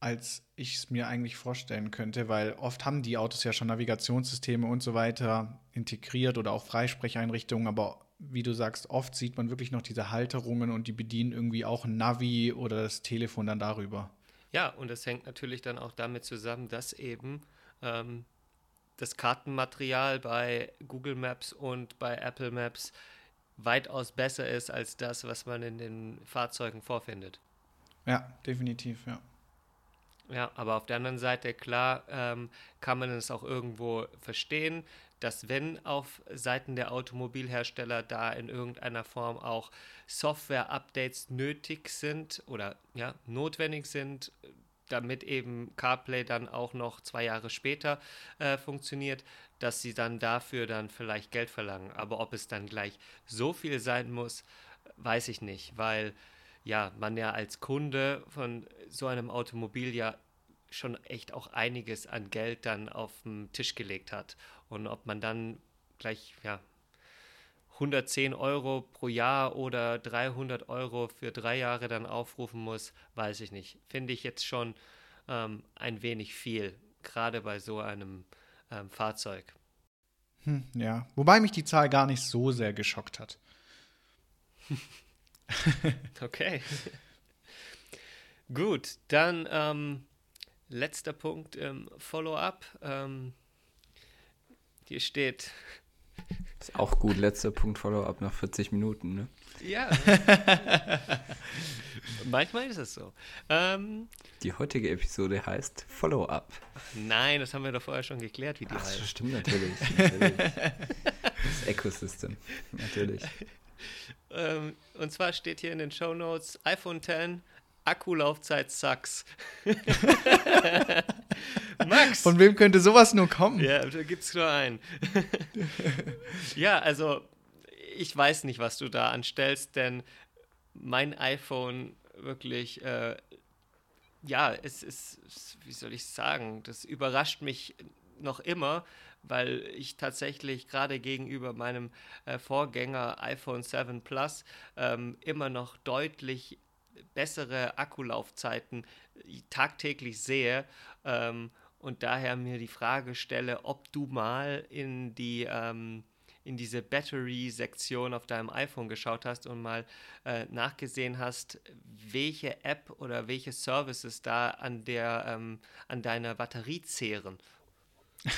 als ich es mir eigentlich vorstellen könnte, weil oft haben die Autos ja schon Navigationssysteme und so weiter integriert oder auch Freisprecheinrichtungen, aber wie du sagst, oft sieht man wirklich noch diese Halterungen und die bedienen irgendwie auch ein Navi oder das Telefon dann darüber. Ja, und das hängt natürlich dann auch damit zusammen, dass eben ähm, das Kartenmaterial bei Google Maps und bei Apple Maps weitaus besser ist als das, was man in den Fahrzeugen vorfindet. Ja, definitiv, ja. Ja, aber auf der anderen Seite, klar, ähm, kann man es auch irgendwo verstehen, dass wenn auf Seiten der Automobilhersteller da in irgendeiner Form auch Software-Updates nötig sind oder ja, notwendig sind, damit eben CarPlay dann auch noch zwei Jahre später äh, funktioniert, dass sie dann dafür dann vielleicht Geld verlangen. Aber ob es dann gleich so viel sein muss, weiß ich nicht, weil ja, man ja als Kunde von so einem Automobil ja schon echt auch einiges an Geld dann auf den Tisch gelegt hat. Und ob man dann gleich, ja, 110 Euro pro Jahr oder 300 Euro für drei Jahre dann aufrufen muss, weiß ich nicht. Finde ich jetzt schon ähm, ein wenig viel, gerade bei so einem ähm, Fahrzeug. Hm, ja, wobei mich die Zahl gar nicht so sehr geschockt hat. *laughs* okay. Gut, dann ähm, letzter Punkt im Follow-up. Ähm, hier steht. Ist auch gut, letzter Punkt Follow-up nach 40 Minuten, ne? Ja. *laughs* Manchmal ist es so. Ähm, die heutige Episode heißt Follow-up. Nein, das haben wir doch vorher schon geklärt, wie die Ach, heißt. Das stimmt natürlich. *laughs* natürlich. Das Ecosystem, natürlich. Ähm, und zwar steht hier in den Show Notes iPhone 10 Akkulaufzeit sucks. *laughs* Max! Von wem könnte sowas nur kommen? Ja, da gibt es nur einen. *laughs* ja, also ich weiß nicht, was du da anstellst, denn mein iPhone wirklich, äh, ja, es ist, wie soll ich sagen, das überrascht mich noch immer, weil ich tatsächlich gerade gegenüber meinem äh, Vorgänger iPhone 7 Plus ähm, immer noch deutlich bessere Akkulaufzeiten tagtäglich sehe ähm, und daher mir die Frage stelle, ob du mal in die ähm, in diese Battery-Sektion auf deinem iPhone geschaut hast und mal äh, nachgesehen hast, welche App oder welche Services da an der ähm, an deiner Batterie zehren. *laughs*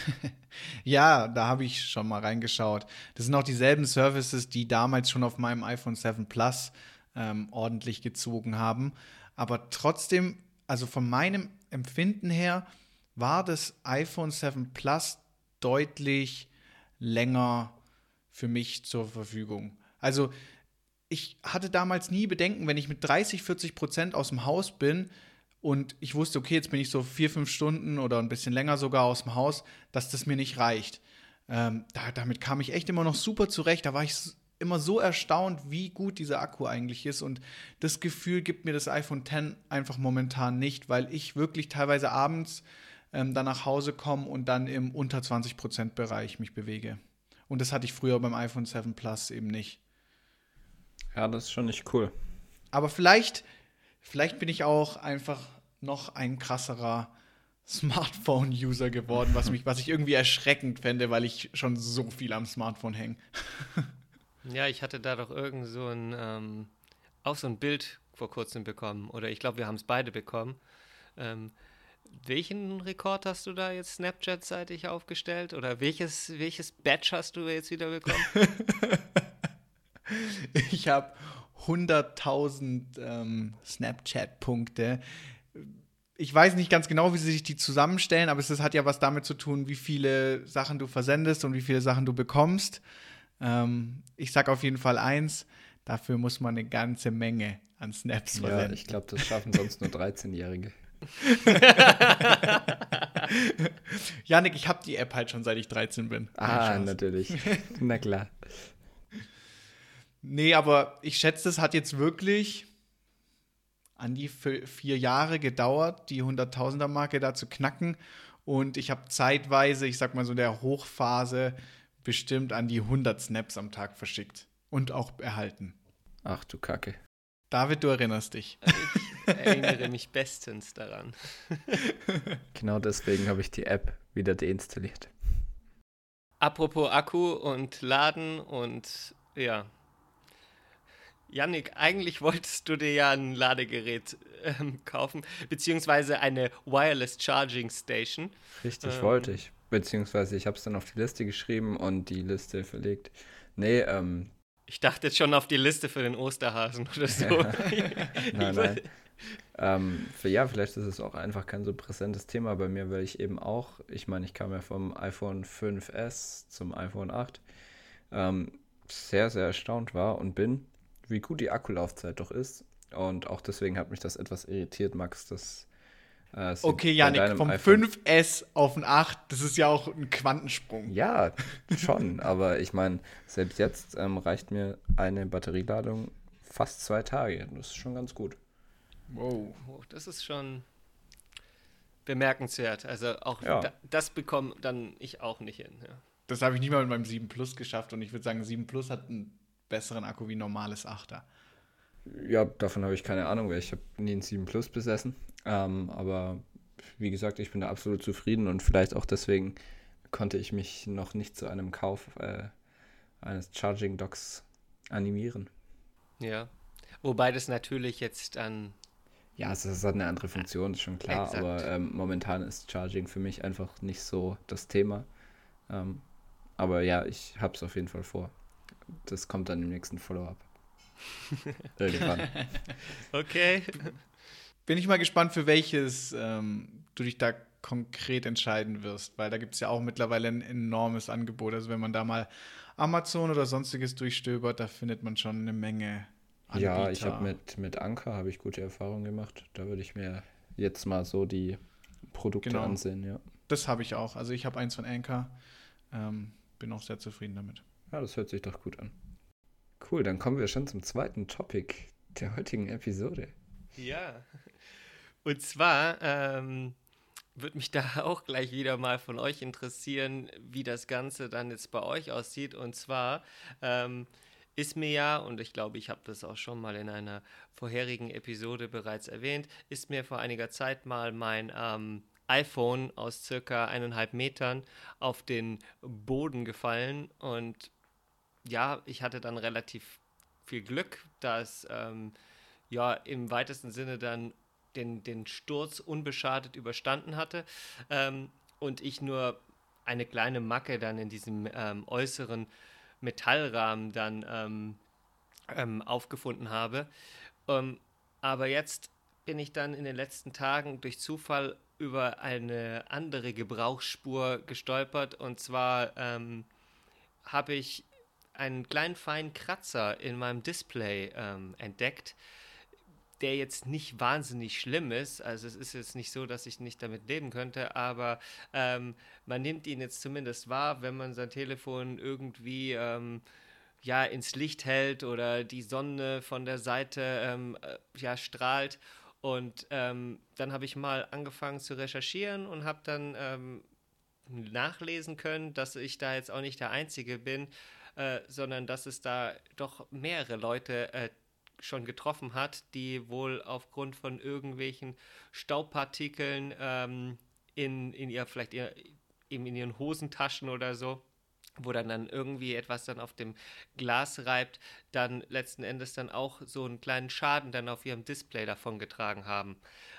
ja, da habe ich schon mal reingeschaut. Das sind auch dieselben Services, die damals schon auf meinem iPhone 7 Plus ähm, ordentlich gezogen haben. Aber trotzdem, also von meinem Empfinden her, war das iPhone 7 Plus deutlich länger für mich zur Verfügung. Also ich hatte damals nie Bedenken, wenn ich mit 30, 40 Prozent aus dem Haus bin und ich wusste, okay, jetzt bin ich so vier, fünf Stunden oder ein bisschen länger sogar aus dem Haus, dass das mir nicht reicht. Ähm, da, damit kam ich echt immer noch super zurecht. Da war ich immer so erstaunt, wie gut dieser Akku eigentlich ist. Und das Gefühl gibt mir das iPhone X einfach momentan nicht, weil ich wirklich teilweise abends ähm, dann nach Hause komme und dann im unter 20% Bereich mich bewege. Und das hatte ich früher beim iPhone 7 Plus eben nicht. Ja, das ist schon nicht cool. Aber vielleicht, vielleicht bin ich auch einfach noch ein krasserer Smartphone-User geworden, was, mich, was ich irgendwie erschreckend fände, weil ich schon so viel am Smartphone hänge. *laughs* Ja, ich hatte da doch irgend so ein, ähm, auch so ein Bild vor kurzem bekommen. Oder ich glaube, wir haben es beide bekommen. Ähm, welchen Rekord hast du da jetzt Snapchat-seitig aufgestellt? Oder welches, welches Badge hast du jetzt wieder bekommen? *laughs* ich habe 100.000 ähm, Snapchat-Punkte. Ich weiß nicht ganz genau, wie sie sich die zusammenstellen, aber es hat ja was damit zu tun, wie viele Sachen du versendest und wie viele Sachen du bekommst. Ähm, ich sage auf jeden Fall eins, dafür muss man eine ganze Menge an Snaps versenden. Ja, ich glaube, das schaffen sonst nur 13-Jährige. *laughs* Janik, ich habe die App halt schon seit ich 13 bin. Ah, natürlich. *laughs* Na klar. Nee, aber ich schätze, es hat jetzt wirklich an die vier Jahre gedauert, die 100.000er-Marke da zu knacken. Und ich habe zeitweise, ich sag mal so in der Hochphase, bestimmt an die 100 Snaps am Tag verschickt und auch erhalten. Ach du Kacke. David, du erinnerst dich. Ich erinnere mich bestens daran. *laughs* genau deswegen habe ich die App wieder deinstalliert. Apropos Akku und Laden und ja. Yannick, eigentlich wolltest du dir ja ein Ladegerät ähm, kaufen, beziehungsweise eine Wireless Charging Station. Richtig, ähm, wollte ich. Beziehungsweise ich habe es dann auf die Liste geschrieben und die Liste verlegt. Nee, ähm. Ich dachte jetzt schon auf die Liste für den Osterhasen oder so. *laughs* nein, *laughs* nein. ähm, für, ja, vielleicht ist es auch einfach kein so präsentes Thema bei mir, weil ich eben auch, ich meine, ich kam ja vom iPhone 5S zum iPhone 8, ähm, sehr, sehr erstaunt war und bin, wie gut die Akkulaufzeit doch ist. Und auch deswegen hat mich das etwas irritiert, Max, dass äh, okay, Janik, vom iPhone 5S auf ein 8, das ist ja auch ein Quantensprung. Ja, schon. aber ich meine, selbst jetzt ähm, reicht mir eine Batterieladung fast zwei Tage. Das ist schon ganz gut. Wow. Oh, das ist schon bemerkenswert. Also auch ja. da, das bekomme dann ich auch nicht hin. Ja. Das habe ich nicht mal mit meinem 7 Plus geschafft und ich würde sagen, 7 Plus hat einen besseren Akku wie ein normales 8er. Ja, davon habe ich keine Ahnung, weil ich habe nie einen 7 Plus besessen. Ähm, aber wie gesagt, ich bin da absolut zufrieden und vielleicht auch deswegen konnte ich mich noch nicht zu einem Kauf äh, eines Charging Docks animieren. Ja, wobei das natürlich jetzt an. Ja, es hat eine andere Funktion, ist schon klar, Exakt. aber ähm, momentan ist Charging für mich einfach nicht so das Thema. Ähm, aber ja, ich habe es auf jeden Fall vor. Das kommt dann im nächsten Follow-up. *laughs* Irgendwann. okay. Bin ich mal gespannt, für welches ähm, du dich da konkret entscheiden wirst, weil da gibt es ja auch mittlerweile ein enormes Angebot. Also wenn man da mal Amazon oder sonstiges durchstöbert, da findet man schon eine Menge Anbieter. Ja, ich habe mit, mit Anker habe ich gute Erfahrungen gemacht. Da würde ich mir jetzt mal so die Produkte genau. ansehen, ja. Das habe ich auch. Also ich habe eins von Anker. Ähm, bin auch sehr zufrieden damit. Ja, das hört sich doch gut an. Cool, dann kommen wir schon zum zweiten Topic der heutigen Episode. Ja. Und zwar ähm, würde mich da *laughs* auch gleich wieder mal von euch interessieren, wie das Ganze dann jetzt bei euch aussieht. Und zwar ähm, ist mir ja, und ich glaube, ich habe das auch schon mal in einer vorherigen Episode bereits erwähnt, ist mir vor einiger Zeit mal mein ähm, iPhone aus circa eineinhalb Metern auf den Boden gefallen. Und ja, ich hatte dann relativ viel Glück, dass ähm, ja im weitesten Sinne dann den, den Sturz unbeschadet überstanden hatte ähm, und ich nur eine kleine Macke dann in diesem ähm, äußeren Metallrahmen dann ähm, ähm aufgefunden habe. Aber jetzt bin ich dann in den letzten Tagen durch Zufall über eine andere Gebrauchsspur gestolpert und zwar ähm, habe ich einen kleinen feinen Kratzer in meinem Display entdeckt der jetzt nicht wahnsinnig schlimm ist. Also es ist jetzt nicht so, dass ich nicht damit leben könnte, aber ähm, man nimmt ihn jetzt zumindest wahr, wenn man sein Telefon irgendwie ähm, ja ins Licht hält oder die Sonne von der Seite ähm, äh, ja strahlt. Und ähm, dann habe ich mal angefangen zu recherchieren und habe dann ähm, nachlesen können, dass ich da jetzt auch nicht der Einzige bin, äh, sondern dass es da doch mehrere Leute äh, schon getroffen hat, die wohl aufgrund von irgendwelchen Staubpartikeln ähm, in, in ihr, vielleicht ihr, eben in ihren Hosentaschen oder so, wo dann dann irgendwie etwas dann auf dem Glas reibt, dann letzten Endes dann auch so einen kleinen Schaden dann auf ihrem Display davon getragen haben.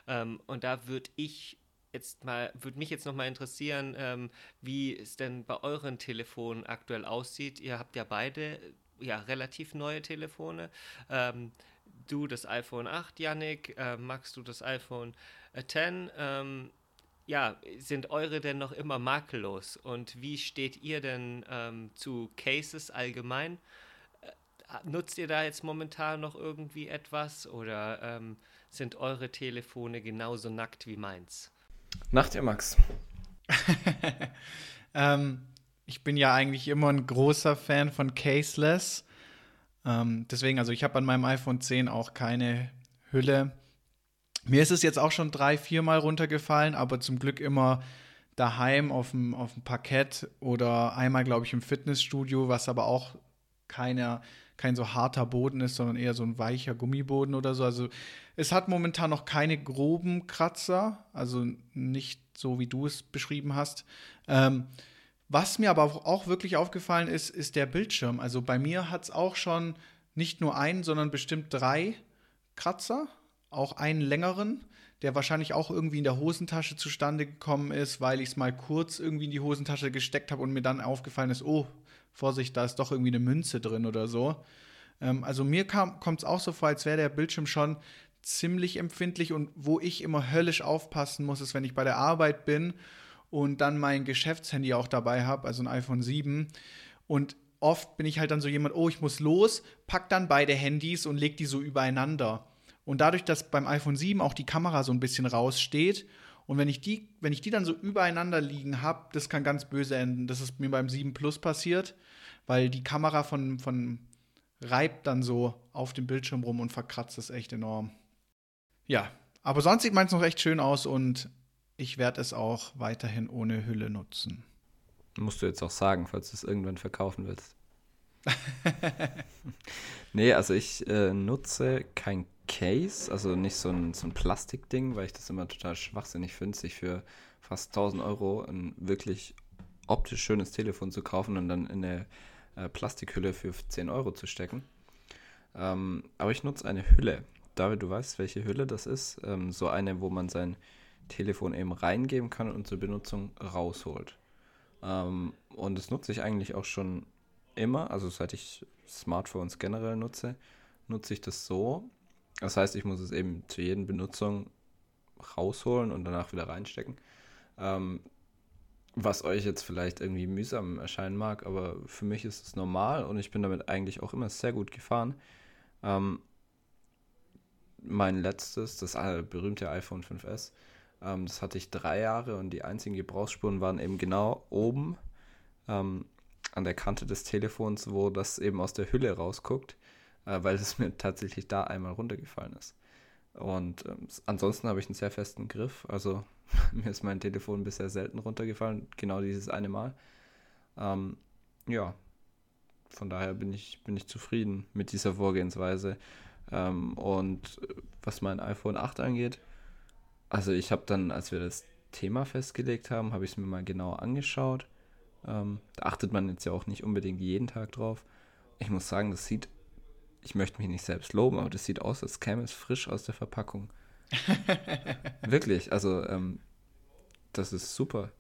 Ähm, und da würde ich jetzt mal, würde mich jetzt noch mal interessieren, ähm, wie es denn bei euren Telefonen aktuell aussieht. Ihr habt ja beide ja, relativ neue Telefone. Ähm, du das iPhone 8, Yannick, äh, Max, du das iPhone 10. Äh, ähm, ja, sind eure denn noch immer makellos? Und wie steht ihr denn ähm, zu Cases allgemein? Äh, nutzt ihr da jetzt momentan noch irgendwie etwas oder ähm, sind eure Telefone genauso nackt wie meins? Nacht, ihr Max. *laughs* ähm, ich bin ja eigentlich immer ein großer Fan von Caseless. Ähm, deswegen, also ich habe an meinem iPhone 10 auch keine Hülle. Mir ist es jetzt auch schon drei, vier Mal runtergefallen, aber zum Glück immer daheim auf dem, auf dem Parkett oder einmal, glaube ich, im Fitnessstudio, was aber auch keine, kein so harter Boden ist, sondern eher so ein weicher Gummiboden oder so. Also es hat momentan noch keine groben Kratzer, also nicht so, wie du es beschrieben hast. Ähm, was mir aber auch wirklich aufgefallen ist, ist der Bildschirm. Also bei mir hat es auch schon nicht nur einen, sondern bestimmt drei Kratzer, auch einen längeren, der wahrscheinlich auch irgendwie in der Hosentasche zustande gekommen ist, weil ich es mal kurz irgendwie in die Hosentasche gesteckt habe und mir dann aufgefallen ist, oh, Vorsicht, da ist doch irgendwie eine Münze drin oder so. Ähm, also mir kommt es auch so vor, als wäre der Bildschirm schon ziemlich empfindlich und wo ich immer höllisch aufpassen muss, ist, wenn ich bei der Arbeit bin und dann mein Geschäftshandy auch dabei habe, also ein iPhone 7 und oft bin ich halt dann so jemand, oh, ich muss los, pack dann beide Handys und leg die so übereinander. Und dadurch, dass beim iPhone 7 auch die Kamera so ein bisschen raussteht und wenn ich die, wenn ich die dann so übereinander liegen habe, das kann ganz böse enden. Das ist mir beim 7 Plus passiert, weil die Kamera von, von reibt dann so auf dem Bildschirm rum und verkratzt es echt enorm. Ja, aber sonst sieht meins noch recht schön aus und ich werde es auch weiterhin ohne Hülle nutzen. Musst du jetzt auch sagen, falls du es irgendwann verkaufen willst. *laughs* nee, also ich äh, nutze kein Case, also nicht so ein, so ein Plastikding, weil ich das immer total schwachsinnig finde, sich für fast 1000 Euro ein wirklich optisch schönes Telefon zu kaufen und dann in eine äh, Plastikhülle für 10 Euro zu stecken. Ähm, aber ich nutze eine Hülle. David, du weißt, welche Hülle das ist. Ähm, so eine, wo man sein Telefon eben reingeben kann und zur Benutzung rausholt. Ähm, und das nutze ich eigentlich auch schon immer, also seit ich Smartphones generell nutze, nutze ich das so. Das heißt, ich muss es eben zu jeder Benutzung rausholen und danach wieder reinstecken. Ähm, was euch jetzt vielleicht irgendwie mühsam erscheinen mag, aber für mich ist es normal und ich bin damit eigentlich auch immer sehr gut gefahren. Ähm, mein letztes, das berühmte iPhone 5S, ähm, das hatte ich drei Jahre und die einzigen Gebrauchsspuren waren eben genau oben ähm, an der Kante des Telefons, wo das eben aus der Hülle rausguckt, äh, weil es mir tatsächlich da einmal runtergefallen ist. Und ähm, ansonsten habe ich einen sehr festen Griff. Also *laughs* mir ist mein Telefon bisher selten runtergefallen, genau dieses eine Mal. Ähm, ja, von daher bin ich, bin ich zufrieden mit dieser Vorgehensweise. Ähm, und was mein iPhone 8 angeht, also ich habe dann, als wir das Thema festgelegt haben, habe ich es mir mal genau angeschaut. Ähm, da achtet man jetzt ja auch nicht unbedingt jeden Tag drauf. Ich muss sagen, das sieht, ich möchte mich nicht selbst loben, aber das sieht aus, als käme es frisch aus der Verpackung. *laughs* Wirklich, also ähm, das ist super.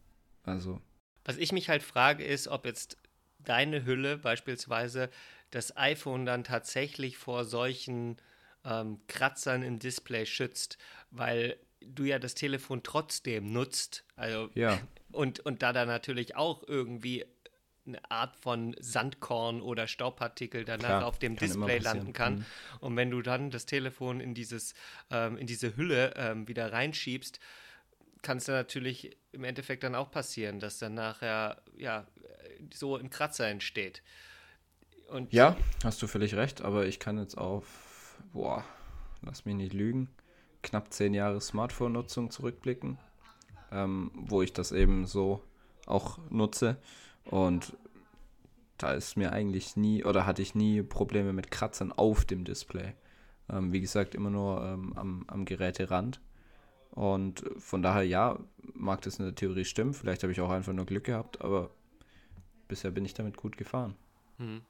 Also. Was ich mich halt frage, ist, ob jetzt deine Hülle beispielsweise das iPhone dann tatsächlich vor solchen ähm, Kratzern im Display schützt, weil du ja das Telefon trotzdem nutzt. Also, ja. *laughs* und, und da da natürlich auch irgendwie eine Art von Sandkorn oder Staubpartikel danach Klar, auf dem Display landen kann. Mhm. Und wenn du dann das Telefon in dieses, ähm, in diese Hülle ähm, wieder reinschiebst, kann es natürlich im Endeffekt dann auch passieren, dass dann nachher ja so ein Kratzer entsteht. Und ja, hast du völlig recht, aber ich kann jetzt auf, boah, lass mich nicht lügen, knapp zehn Jahre Smartphone-Nutzung zurückblicken, ähm, wo ich das eben so auch nutze. Und da ist mir eigentlich nie oder hatte ich nie Probleme mit Kratzern auf dem Display. Ähm, wie gesagt, immer nur ähm, am, am Geräterand. Und von daher, ja, mag das in der Theorie stimmen. Vielleicht habe ich auch einfach nur Glück gehabt, aber bisher bin ich damit gut gefahren. Hm.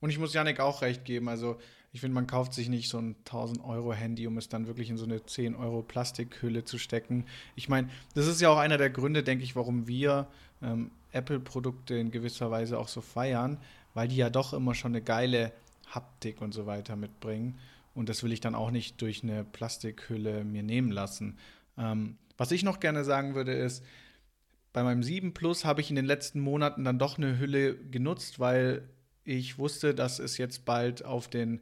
Und ich muss Janik auch recht geben. Also, ich finde, man kauft sich nicht so ein 1000 Euro Handy, um es dann wirklich in so eine 10 Euro Plastikhülle zu stecken. Ich meine, das ist ja auch einer der Gründe, denke ich, warum wir ähm, Apple-Produkte in gewisser Weise auch so feiern, weil die ja doch immer schon eine geile Haptik und so weiter mitbringen. Und das will ich dann auch nicht durch eine Plastikhülle mir nehmen lassen. Ähm, was ich noch gerne sagen würde, ist, bei meinem 7 Plus habe ich in den letzten Monaten dann doch eine Hülle genutzt, weil ich wusste, dass es jetzt bald auf den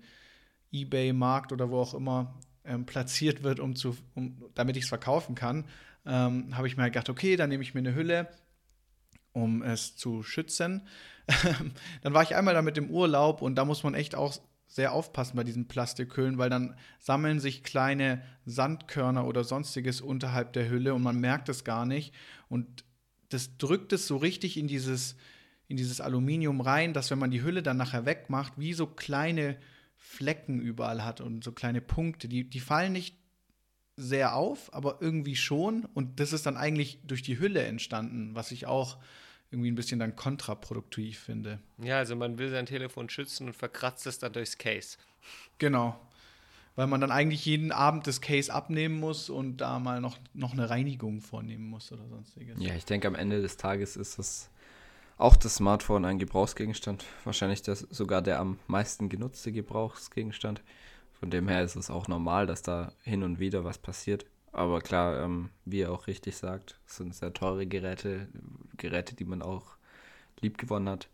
eBay-Markt oder wo auch immer ähm, platziert wird, um zu, um, damit ich es verkaufen kann, ähm, habe ich mir halt gedacht, okay, dann nehme ich mir eine Hülle, um es zu schützen. *laughs* dann war ich einmal damit im Urlaub und da muss man echt auch sehr aufpassen bei diesen Plastikhüllen, weil dann sammeln sich kleine Sandkörner oder sonstiges unterhalb der Hülle und man merkt es gar nicht. Und das drückt es so richtig in dieses, in dieses Aluminium rein, dass wenn man die Hülle dann nachher wegmacht, wie so kleine Flecken überall hat und so kleine Punkte. Die, die fallen nicht sehr auf, aber irgendwie schon. Und das ist dann eigentlich durch die Hülle entstanden, was ich auch irgendwie ein bisschen dann kontraproduktiv finde. Ja, also man will sein Telefon schützen und verkratzt es dann durchs Case. Genau. Weil man dann eigentlich jeden Abend das Case abnehmen muss und da mal noch, noch eine Reinigung vornehmen muss oder sonstiges. Ja, ich denke, am Ende des Tages ist das auch das Smartphone ein Gebrauchsgegenstand. Wahrscheinlich das, sogar der am meisten genutzte Gebrauchsgegenstand. Von dem her ist es auch normal, dass da hin und wieder was passiert. Aber klar, ähm, wie er auch richtig sagt, sind sehr teure Geräte, Geräte, die man auch lieb gewonnen hat.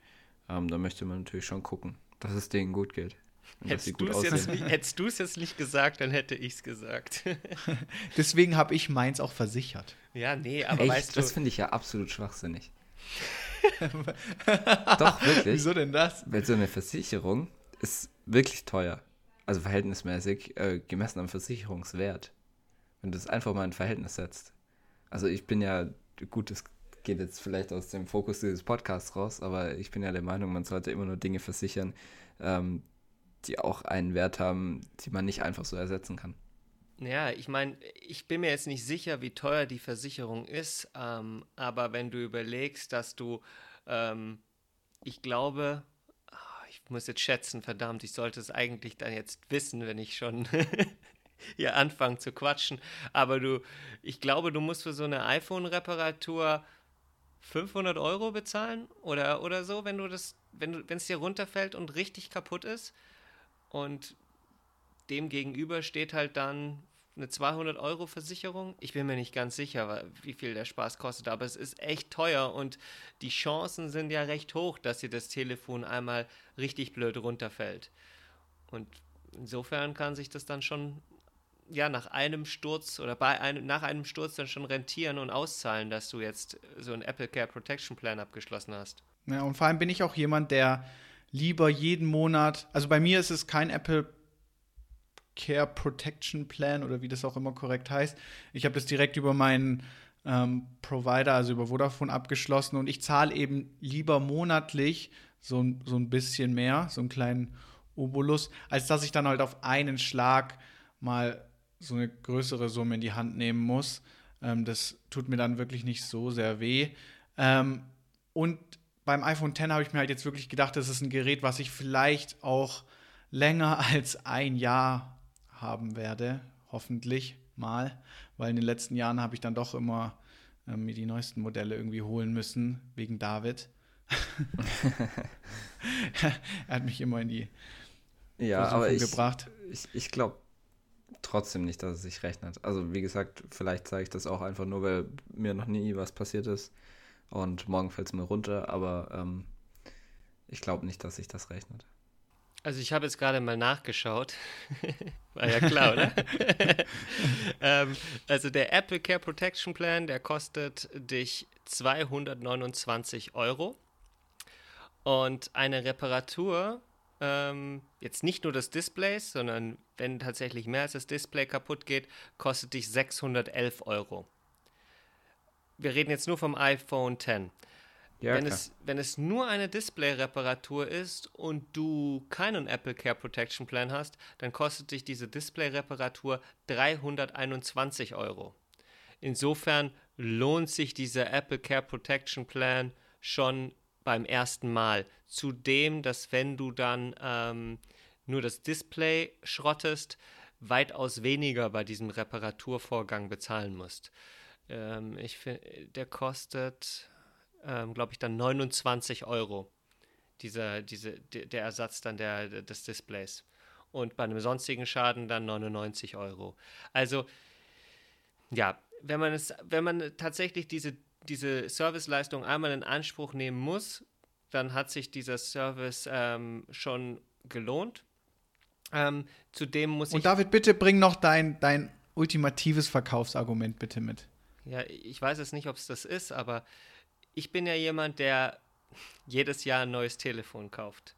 Ähm, da möchte man natürlich schon gucken, dass es denen gut geht. Hättest du es jetzt, nicht gesagt, dann hätte ich es gesagt. *laughs* Deswegen habe ich meins auch versichert. Ja, nee, aber Echt? weißt du. Das finde ich ja absolut schwachsinnig. *laughs* Doch, wirklich. Wieso denn das? Weil so eine Versicherung ist wirklich teuer. Also verhältnismäßig äh, gemessen am Versicherungswert. Wenn du es einfach mal in Verhältnis setzt. Also ich bin ja, gut, es geht jetzt vielleicht aus dem Fokus dieses Podcasts raus, aber ich bin ja der Meinung, man sollte immer nur Dinge versichern, ähm, die auch einen Wert haben, die man nicht einfach so ersetzen kann. Ja, ich meine, ich bin mir jetzt nicht sicher, wie teuer die Versicherung ist, ähm, aber wenn du überlegst, dass du, ähm, ich glaube, ah, ich muss jetzt schätzen, verdammt, ich sollte es eigentlich dann jetzt wissen, wenn ich schon *laughs* hier anfange zu quatschen, aber du, ich glaube, du musst für so eine iPhone-Reparatur 500 Euro bezahlen oder, oder so, wenn du das, wenn es dir runterfällt und richtig kaputt ist. Und dem gegenüber steht halt dann eine 200 Euro Versicherung. Ich bin mir nicht ganz sicher, wie viel der Spaß kostet, aber es ist echt teuer und die Chancen sind ja recht hoch, dass dir das Telefon einmal richtig blöd runterfällt. Und insofern kann sich das dann schon ja nach einem Sturz oder bei einem nach einem Sturz dann schon rentieren und auszahlen, dass du jetzt so einen Apple Care Protection Plan abgeschlossen hast. Ja, und vor allem bin ich auch jemand, der lieber jeden Monat, also bei mir ist es kein Apple Care Protection Plan oder wie das auch immer korrekt heißt. Ich habe das direkt über meinen ähm, Provider, also über Vodafone abgeschlossen und ich zahle eben lieber monatlich so, so ein bisschen mehr, so einen kleinen Obolus, als dass ich dann halt auf einen Schlag mal so eine größere Summe in die Hand nehmen muss. Ähm, das tut mir dann wirklich nicht so sehr weh. Ähm, und beim iPhone X habe ich mir halt jetzt wirklich gedacht, das ist ein Gerät, was ich vielleicht auch länger *laughs* als ein Jahr haben werde, hoffentlich mal, weil in den letzten Jahren habe ich dann doch immer äh, mir die neuesten Modelle irgendwie holen müssen, wegen David. *laughs* er hat mich immer in die ja, Versuchung aber ich, gebracht. Ich, ich glaube trotzdem nicht, dass es sich rechnet. Also wie gesagt, vielleicht zeige ich das auch einfach nur, weil mir noch nie was passiert ist und morgen fällt es mir runter, aber ähm, ich glaube nicht, dass sich das rechnet. Also ich habe jetzt gerade mal nachgeschaut. *laughs* War ja klar, oder? *laughs* ähm, also der Apple Care Protection Plan, der kostet dich 229 Euro. Und eine Reparatur, ähm, jetzt nicht nur des Displays, sondern wenn tatsächlich mehr als das Display kaputt geht, kostet dich 611 Euro wir reden jetzt nur vom iPhone X. Ja, wenn, es, wenn es nur eine Display-Reparatur ist und du keinen Apple Care Protection Plan hast, dann kostet dich diese Display-Reparatur 321 Euro. Insofern lohnt sich dieser Apple Care Protection Plan schon beim ersten Mal. Zudem, dass wenn du dann ähm, nur das Display schrottest, weitaus weniger bei diesem Reparaturvorgang bezahlen musst. Ähm, ich finde, der kostet, ähm, glaube ich, dann 29 Euro. Dieser, diese, der Ersatz dann der, des Displays. Und bei einem sonstigen Schaden dann 99 Euro. Also, ja, wenn man es, wenn man tatsächlich diese, diese Serviceleistung einmal in Anspruch nehmen muss, dann hat sich dieser Service ähm, schon gelohnt. Ähm, zudem muss Und David, bitte bring noch dein, dein ultimatives Verkaufsargument bitte mit. Ja, ich weiß jetzt nicht, ob es das ist, aber ich bin ja jemand, der jedes Jahr ein neues Telefon kauft.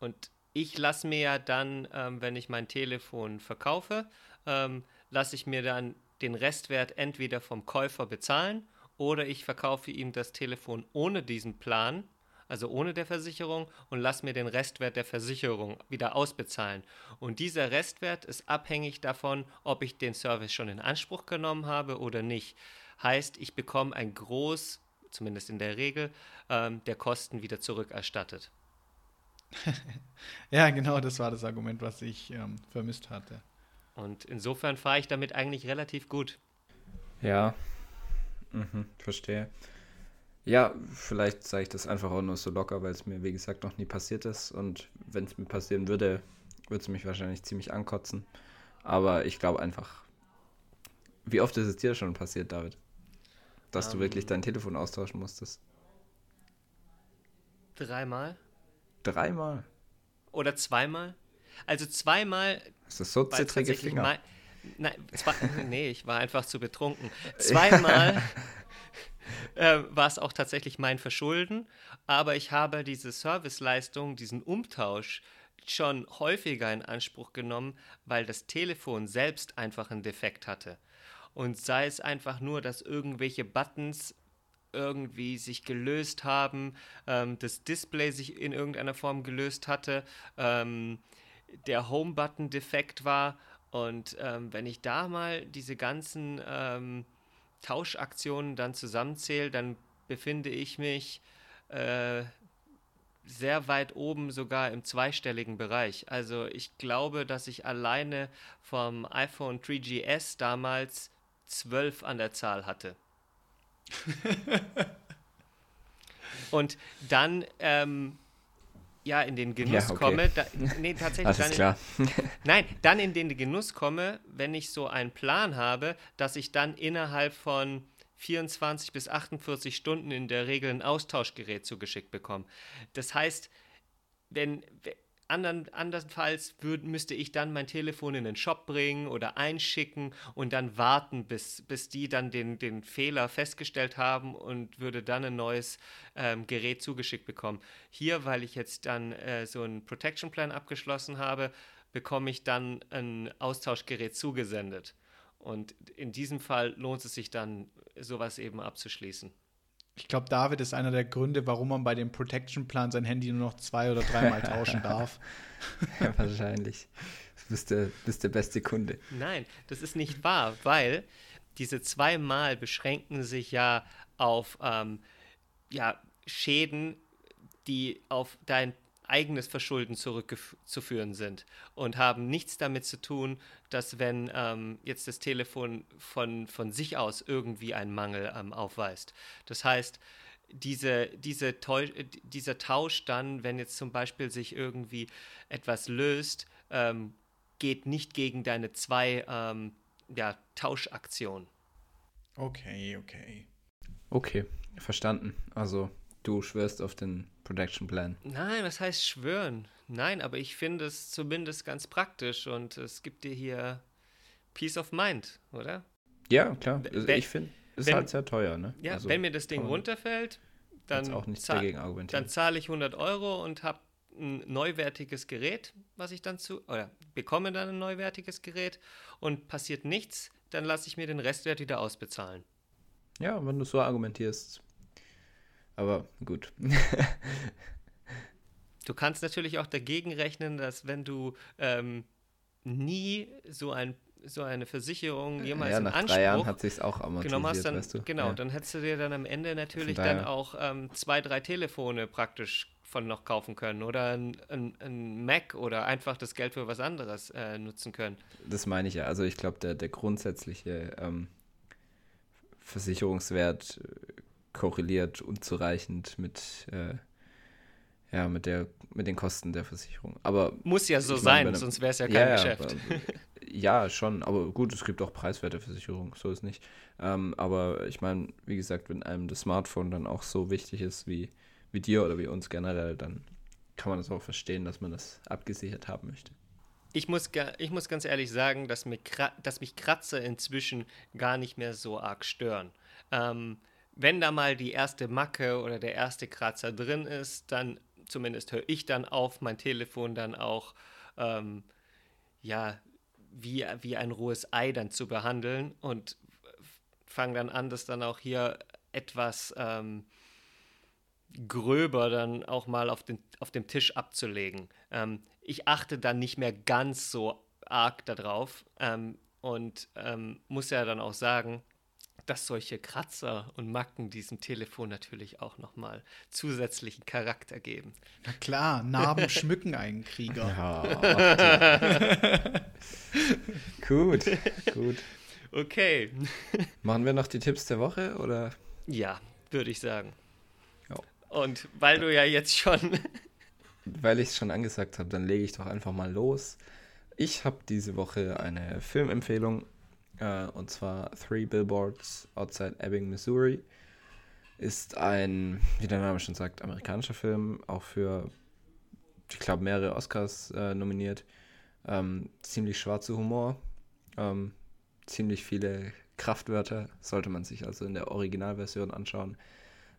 Und ich lasse mir ja dann, ähm, wenn ich mein Telefon verkaufe, ähm, lasse ich mir dann den Restwert entweder vom Käufer bezahlen oder ich verkaufe ihm das Telefon ohne diesen Plan, also ohne der Versicherung, und lasse mir den Restwert der Versicherung wieder ausbezahlen. Und dieser Restwert ist abhängig davon, ob ich den Service schon in Anspruch genommen habe oder nicht. Heißt, ich bekomme ein Groß, zumindest in der Regel, ähm, der Kosten wieder zurückerstattet. *laughs* ja, genau, das war das Argument, was ich ähm, vermisst hatte. Und insofern fahre ich damit eigentlich relativ gut. Ja, mhm, verstehe. Ja, vielleicht sage ich das einfach auch nur so locker, weil es mir, wie gesagt, noch nie passiert ist. Und wenn es mir passieren würde, würde es mich wahrscheinlich ziemlich ankotzen. Aber ich glaube einfach, wie oft ist es dir schon passiert, David? Dass um, du wirklich ähm. dein Telefon austauschen musstest? Dreimal. Dreimal? Oder zweimal? Also zweimal. Ist das so zittrige Finger? Mein, nein, zwei, *laughs* nee, ich war einfach zu betrunken. *laughs* Zweimal äh, war es auch tatsächlich mein Verschulden, aber ich habe diese Serviceleistung, diesen Umtausch schon häufiger in Anspruch genommen, weil das Telefon selbst einfach einen Defekt hatte. Und sei es einfach nur, dass irgendwelche Buttons irgendwie sich gelöst haben, ähm, das Display sich in irgendeiner Form gelöst hatte, ähm, der Home-Button defekt war. Und ähm, wenn ich da mal diese ganzen ähm, Tauschaktionen dann zusammenzähle, dann befinde ich mich äh, sehr weit oben, sogar im zweistelligen Bereich. Also ich glaube, dass ich alleine vom iPhone 3GS damals zwölf an der Zahl hatte. *laughs* Und dann ähm, ja in den Genuss ja, okay. komme, da, nee, tatsächlich dann klar. In, *laughs* nein, dann in den Genuss komme, wenn ich so einen Plan habe, dass ich dann innerhalb von 24 bis 48 Stunden in der Regel ein Austauschgerät zugeschickt bekomme. Das heißt, wenn, Andern, andernfalls würd, müsste ich dann mein Telefon in den Shop bringen oder einschicken und dann warten, bis, bis die dann den, den Fehler festgestellt haben und würde dann ein neues ähm, Gerät zugeschickt bekommen. Hier, weil ich jetzt dann äh, so einen Protection Plan abgeschlossen habe, bekomme ich dann ein Austauschgerät zugesendet. Und in diesem Fall lohnt es sich dann, sowas eben abzuschließen. Ich glaube, David ist einer der Gründe, warum man bei dem Protection Plan sein Handy nur noch zwei oder dreimal tauschen *laughs* darf. ja, wahrscheinlich. Du bist der, bist der beste Kunde. Nein, das ist nicht wahr, weil diese zweimal beschränken sich ja auf ähm, ja, Schäden, die auf dein eigenes Verschulden zurückzuführen sind und haben nichts damit zu tun, dass wenn ähm, jetzt das Telefon von, von sich aus irgendwie einen Mangel ähm, aufweist. Das heißt, diese, diese dieser Tausch dann, wenn jetzt zum Beispiel sich irgendwie etwas löst, ähm, geht nicht gegen deine zwei ähm, ja, Tauschaktionen. Okay, okay. Okay, verstanden. Also du schwörst auf den Protection Plan. Nein, was heißt schwören? Nein, aber ich finde es zumindest ganz praktisch und es gibt dir hier Peace of Mind, oder? Ja, klar. Also ich finde, es ist halt sehr teuer, ne? Ja, also, wenn mir das Ding runterfällt, dann, auch nichts zahl dann zahle ich 100 Euro und habe ein neuwertiges Gerät, was ich dann zu, oder bekomme dann ein neuwertiges Gerät und passiert nichts, dann lasse ich mir den Restwert wieder ausbezahlen. Ja, wenn du so argumentierst, aber gut. *laughs* du kannst natürlich auch dagegen rechnen, dass wenn du ähm, nie so ein so eine Versicherung jemals ja, nach in Anspruch drei Jahren hat sich auch genommen hast, dann, weißt du? Genau, ja. dann hättest du dir dann am Ende natürlich dann auch ähm, zwei, drei Telefone praktisch von noch kaufen können oder ein, ein, ein Mac oder einfach das Geld für was anderes äh, nutzen können. Das meine ich ja. Also ich glaube, der, der grundsätzliche ähm, Versicherungswert korreliert unzureichend mit, äh, ja, mit, der, mit den Kosten der Versicherung. Aber Muss ja so sein, meine, sonst wäre es ja kein ja, Geschäft. Aber, *laughs* ja, schon, aber gut, es gibt auch preiswerte Versicherungen, so ist nicht. Ähm, aber ich meine, wie gesagt, wenn einem das Smartphone dann auch so wichtig ist wie, wie dir oder wie uns generell, dann kann man das auch verstehen, dass man das abgesichert haben möchte. Ich muss, ich muss ganz ehrlich sagen, dass, mir, dass mich Kratzer inzwischen gar nicht mehr so arg stören. Ähm, wenn da mal die erste Macke oder der erste Kratzer drin ist, dann zumindest höre ich dann auf, mein Telefon dann auch ähm, ja wie, wie ein rohes Ei dann zu behandeln und fange dann an, das dann auch hier etwas ähm, gröber dann auch mal auf, den, auf dem Tisch abzulegen. Ähm, ich achte dann nicht mehr ganz so arg darauf ähm, und ähm, muss ja dann auch sagen, dass solche Kratzer und Macken diesem Telefon natürlich auch nochmal zusätzlichen Charakter geben. Na klar, Narben *laughs* schmücken einen Krieger. Ja. *laughs* gut, gut. Okay. Machen wir noch die Tipps der Woche oder? Ja, würde ich sagen. Ja. Und weil du ja jetzt schon. *laughs* Weil ich es schon angesagt habe, dann lege ich doch einfach mal los. Ich habe diese Woche eine Filmempfehlung äh, und zwar Three Billboards Outside Ebbing, Missouri. Ist ein, wie der Name schon sagt, amerikanischer Film, auch für, ich glaube, mehrere Oscars äh, nominiert. Ähm, ziemlich schwarzer Humor, ähm, ziemlich viele Kraftwörter, sollte man sich also in der Originalversion anschauen.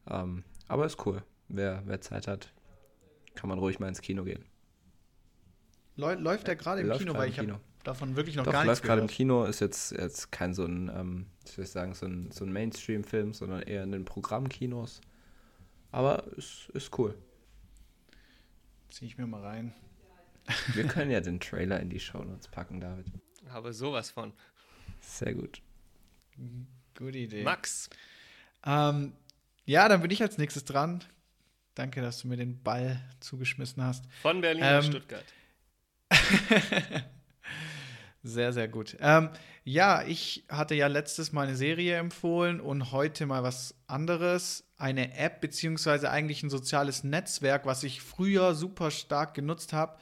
Ähm, aber ist cool. Wer, wer Zeit hat, kann man ruhig mal ins Kino gehen. Läuft der gerade im Läuft Kino, weil ich habe Kino. Davon wirklich noch Doch, gar nichts läuft gerade im gehört. Kino, ist jetzt, jetzt kein so ein, ähm, wie soll ich sagen, so ein, so ein Mainstream-Film, sondern eher in den Programmkinos. Aber ist, ist cool. Zieh ich mir mal rein. Wir *laughs* können ja den Trailer in die Shownotes packen, David. Aber sowas von. Sehr gut. Gute Idee. Max. Ähm, ja, dann bin ich als nächstes dran. Danke, dass du mir den Ball zugeschmissen hast. Von Berlin Ähm, nach Stuttgart. *laughs* Sehr, sehr gut. Ähm, ja, ich hatte ja letztes Mal eine Serie empfohlen und heute mal was anderes. Eine App, beziehungsweise eigentlich ein soziales Netzwerk, was ich früher super stark genutzt habe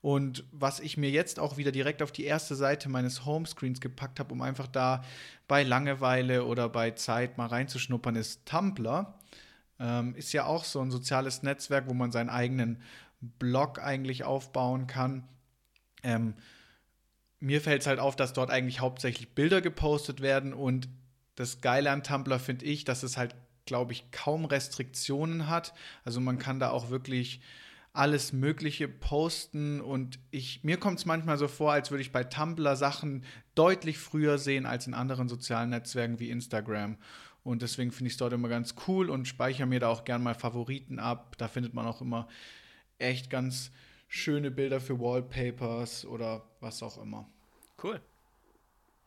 und was ich mir jetzt auch wieder direkt auf die erste Seite meines Homescreens gepackt habe, um einfach da bei Langeweile oder bei Zeit mal reinzuschnuppern, ist Tumblr. Ähm, ist ja auch so ein soziales Netzwerk, wo man seinen eigenen Blog eigentlich aufbauen kann. Ähm, mir fällt es halt auf, dass dort eigentlich hauptsächlich Bilder gepostet werden und das Geile an Tumblr finde ich, dass es halt, glaube ich, kaum Restriktionen hat. Also man kann da auch wirklich alles Mögliche posten und ich, mir kommt es manchmal so vor, als würde ich bei Tumblr Sachen deutlich früher sehen als in anderen sozialen Netzwerken wie Instagram. Und deswegen finde ich es dort immer ganz cool und speichere mir da auch gern mal Favoriten ab. Da findet man auch immer echt ganz schöne Bilder für Wallpapers oder was auch immer. Cool.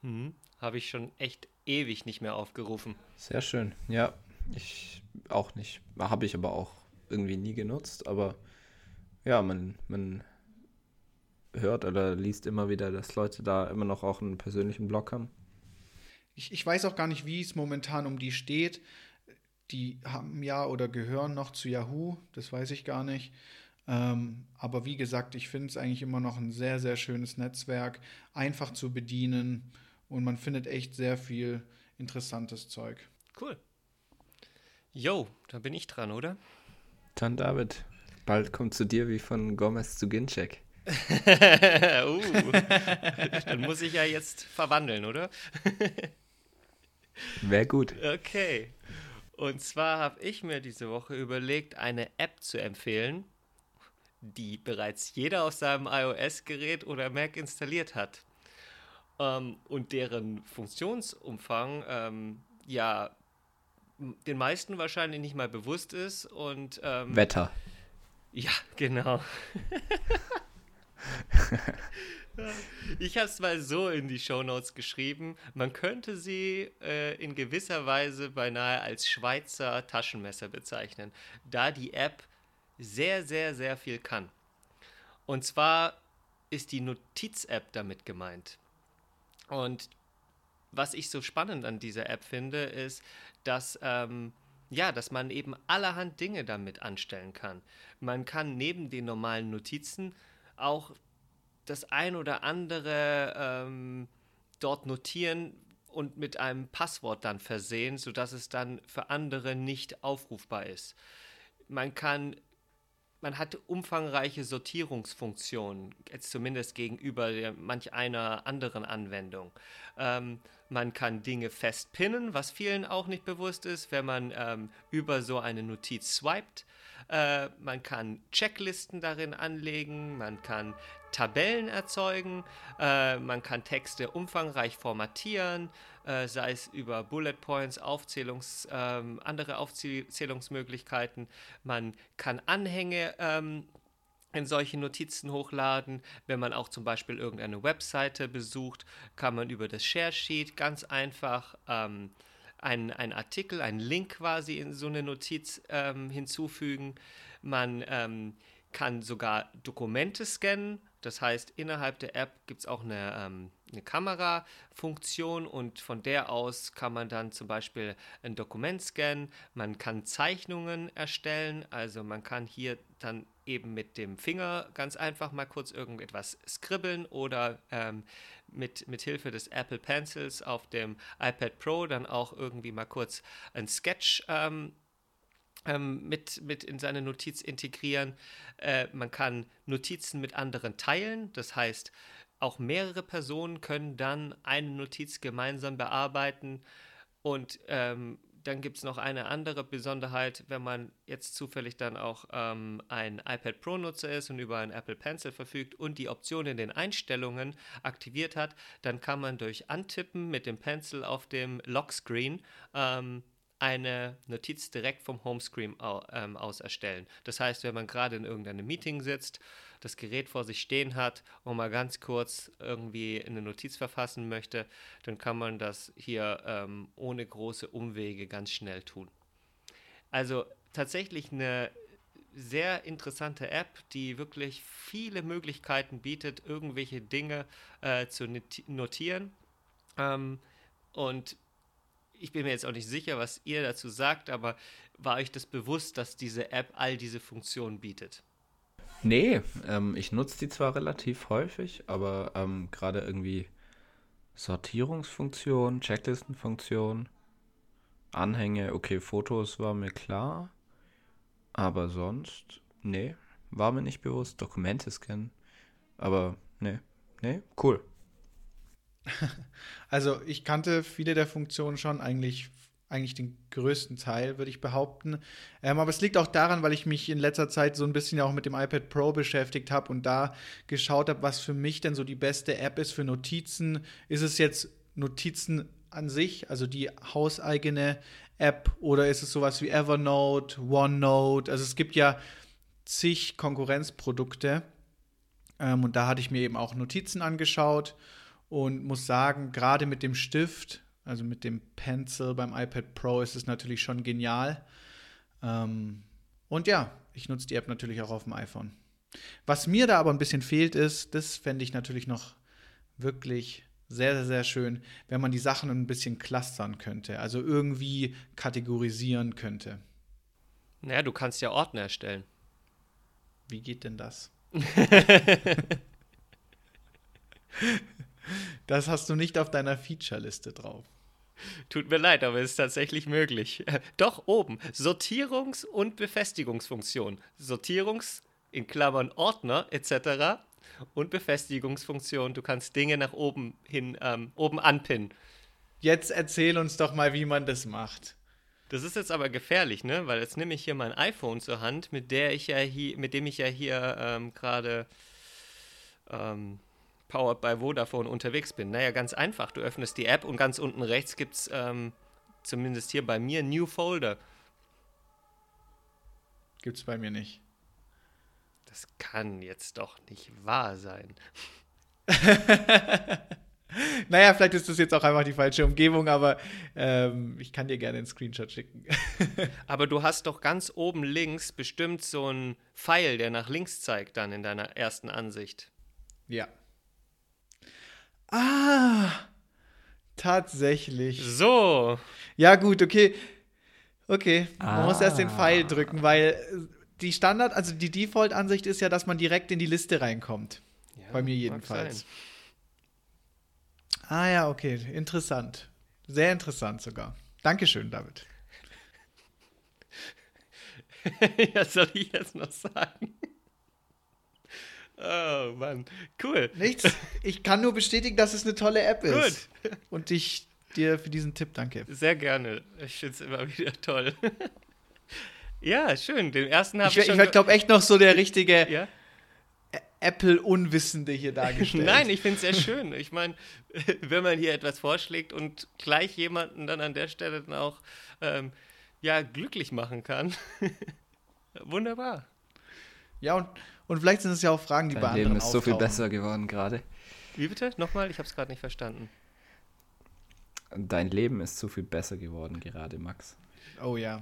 Mhm. Habe ich schon echt ewig nicht mehr aufgerufen. Sehr schön. Ja, ich auch nicht. Habe ich aber auch irgendwie nie genutzt. Aber ja, man, man hört oder liest immer wieder, dass Leute da immer noch auch einen persönlichen Blog haben. Ich, ich weiß auch gar nicht, wie es momentan um die steht. Die haben ja oder gehören noch zu Yahoo, das weiß ich gar nicht. Ähm, aber wie gesagt, ich finde es eigentlich immer noch ein sehr, sehr schönes Netzwerk, einfach zu bedienen und man findet echt sehr viel interessantes Zeug. Cool. Yo, da bin ich dran, oder? Dann David, bald kommt zu dir wie von Gomez zu Ginczek. *laughs* uh, *laughs* dann muss ich ja jetzt verwandeln, oder? *laughs* Wäre gut. Okay. Und zwar habe ich mir diese Woche überlegt, eine App zu empfehlen, die bereits jeder auf seinem iOS-Gerät oder Mac installiert hat. Ähm, und deren Funktionsumfang ähm, ja den meisten wahrscheinlich nicht mal bewusst ist. Und ähm, Wetter. ja, genau. *laughs* Ich habe es mal so in die Shownotes geschrieben. Man könnte sie äh, in gewisser Weise beinahe als Schweizer Taschenmesser bezeichnen, da die App sehr, sehr, sehr viel kann. Und zwar ist die Notiz-App damit gemeint. Und was ich so spannend an dieser App finde, ist, dass, ähm, ja, dass man eben allerhand Dinge damit anstellen kann. Man kann neben den normalen Notizen auch das ein oder andere ähm, dort notieren und mit einem Passwort dann versehen, sodass es dann für andere nicht aufrufbar ist. Man kann man hat umfangreiche Sortierungsfunktionen, jetzt zumindest gegenüber der, manch einer anderen Anwendung. Ähm, man kann Dinge festpinnen, was vielen auch nicht bewusst ist, wenn man ähm, über so eine Notiz swiped. Äh, man kann Checklisten darin anlegen, man kann Tabellen erzeugen, äh, man kann Texte umfangreich formatieren, äh, sei es über Bullet Points, Aufzählungs, ähm, andere Aufzählungsmöglichkeiten. Man kann Anhänge ähm, in solche Notizen hochladen. Wenn man auch zum Beispiel irgendeine Webseite besucht, kann man über das Share Sheet ganz einfach ähm, einen, einen Artikel, einen Link quasi in so eine Notiz ähm, hinzufügen. Man ähm, kann sogar Dokumente scannen. Das heißt, innerhalb der App gibt es auch eine, ähm, eine Kamerafunktion und von der aus kann man dann zum Beispiel ein Dokument scannen. Man kann Zeichnungen erstellen. Also man kann hier dann eben mit dem Finger ganz einfach mal kurz irgendetwas skribbeln oder ähm, mit, mit Hilfe des Apple Pencils auf dem iPad Pro dann auch irgendwie mal kurz ein Sketch ähm, ähm, mit, mit in seine Notiz integrieren. Äh, man kann Notizen mit anderen teilen, das heißt, auch mehrere Personen können dann eine Notiz gemeinsam bearbeiten und ähm, dann gibt es noch eine andere Besonderheit, wenn man jetzt zufällig dann auch ähm, ein iPad Pro-Nutzer ist und über ein Apple Pencil verfügt und die Option in den Einstellungen aktiviert hat, dann kann man durch Antippen mit dem Pencil auf dem Lockscreen ähm, eine Notiz direkt vom Homescreen ähm, aus erstellen. Das heißt, wenn man gerade in irgendeinem Meeting sitzt, das Gerät vor sich stehen hat und mal ganz kurz irgendwie eine Notiz verfassen möchte, dann kann man das hier ähm, ohne große Umwege ganz schnell tun. Also tatsächlich eine sehr interessante App, die wirklich viele Möglichkeiten bietet, irgendwelche Dinge äh, zu notieren. Ähm, und ich bin mir jetzt auch nicht sicher, was ihr dazu sagt, aber war euch das bewusst, dass diese App all diese Funktionen bietet? Nee, ähm, ich nutze die zwar relativ häufig, aber ähm, gerade irgendwie Sortierungsfunktion, Checklistenfunktion, Anhänge, okay, Fotos war mir klar, aber sonst, nee, war mir nicht bewusst. Dokumente scannen, aber nee, nee, cool. *laughs* Also ich kannte viele der Funktionen schon, eigentlich, eigentlich den größten Teil, würde ich behaupten. Ähm, aber es liegt auch daran, weil ich mich in letzter Zeit so ein bisschen auch mit dem iPad Pro beschäftigt habe und da geschaut habe, was für mich denn so die beste App ist für Notizen. Ist es jetzt Notizen an sich, also die hauseigene App, oder ist es sowas wie Evernote, OneNote? Also es gibt ja zig Konkurrenzprodukte. Ähm, und da hatte ich mir eben auch Notizen angeschaut und muss sagen, gerade mit dem Stift, also mit dem Pencil beim iPad Pro, ist es natürlich schon genial. Ähm, und ja, ich nutze die App natürlich auch auf dem iPhone. Was mir da aber ein bisschen fehlt, ist, das fände ich natürlich noch wirklich sehr, sehr, sehr schön, wenn man die Sachen ein bisschen clustern könnte, also irgendwie kategorisieren könnte. Naja, du kannst ja Ordner erstellen. Wie geht denn das? *laughs* Das hast du nicht auf deiner Feature-Liste drauf. Tut mir leid, aber es ist tatsächlich möglich. *laughs* Doch oben Sortierungs- und Befestigungsfunktion. Sortierungs- in Klammern Ordner etc. und Befestigungsfunktion. Du kannst Dinge nach oben hin ähm, oben anpinnen. Jetzt erzähl uns doch mal, wie man das macht. Das ist jetzt aber gefährlich, ne? Weil jetzt nehme ich hier mein iPhone zur Hand, mit der ich ja hier, mit dem ich ja hier ähm, gerade ähm, powered by Vodafone unterwegs bin? Naja, ganz einfach. Du öffnest die App und ganz unten rechts gibt es, ähm, zumindest hier bei mir, New Folder. Gibt es bei mir nicht. Das kann jetzt doch nicht wahr sein. *laughs* naja, vielleicht ist das jetzt auch einfach die falsche Umgebung, aber ähm, ich kann dir gerne einen Screenshot schicken. *laughs* aber du hast doch ganz oben links bestimmt so einen Pfeil, der nach links zeigt, dann in deiner ersten Ansicht. Ja. Ah, tatsächlich. So. Ja, gut, okay. Okay, man ah. muss erst den Pfeil drücken, weil die Standard, also die Default-Ansicht ist ja, dass man direkt in die Liste reinkommt. Ja, Bei mir jedenfalls. Ah ja, okay, interessant. Sehr interessant sogar. Dankeschön, David. *laughs* ja, soll ich jetzt noch sagen? Oh Mann, cool. Nichts. Ich kann nur bestätigen, dass es eine tolle App ist. Gut. Und ich dir für diesen Tipp danke. Sehr gerne. Ich finde es immer wieder toll. ja, schön. Den ersten habe ich, ich, ich glaube echt noch so der richtige ja? Apple-Unwissende hier dargestellt. Nein, ich finde es sehr schön. Ich meine, *laughs* wenn man hier etwas vorschlägt und gleich jemanden dann an der Stelle dann auch ähm, ja, glücklich machen kann. *laughs* Wunderbar. Ja, und, und vielleicht sind es ja auch Fragen, die Dein bei Leben anderen ist so viel auftauchen. besser geworden gerade. Wie bitte? Nochmal? Ich habe es gerade nicht verstanden. Dein Leben ist so viel besser geworden gerade, Max. Oh ja.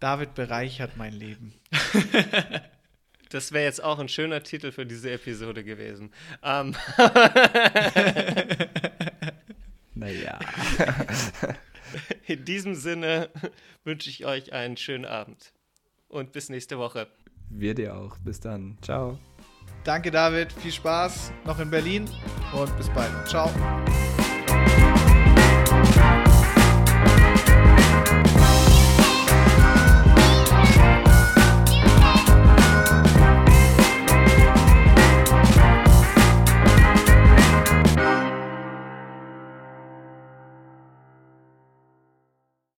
David bereichert mein Leben. *laughs* Das wäre jetzt auch ein schöner Titel für diese Episode gewesen. Ähm, *laughs* Naja. *laughs* in diesem Sinne wünsche ich euch einen schönen Abend und bis nächste Woche. Wir dir auch. Bis dann. Ciao. Danke, David. Viel Spaß noch in Berlin und bis bald. Ciao.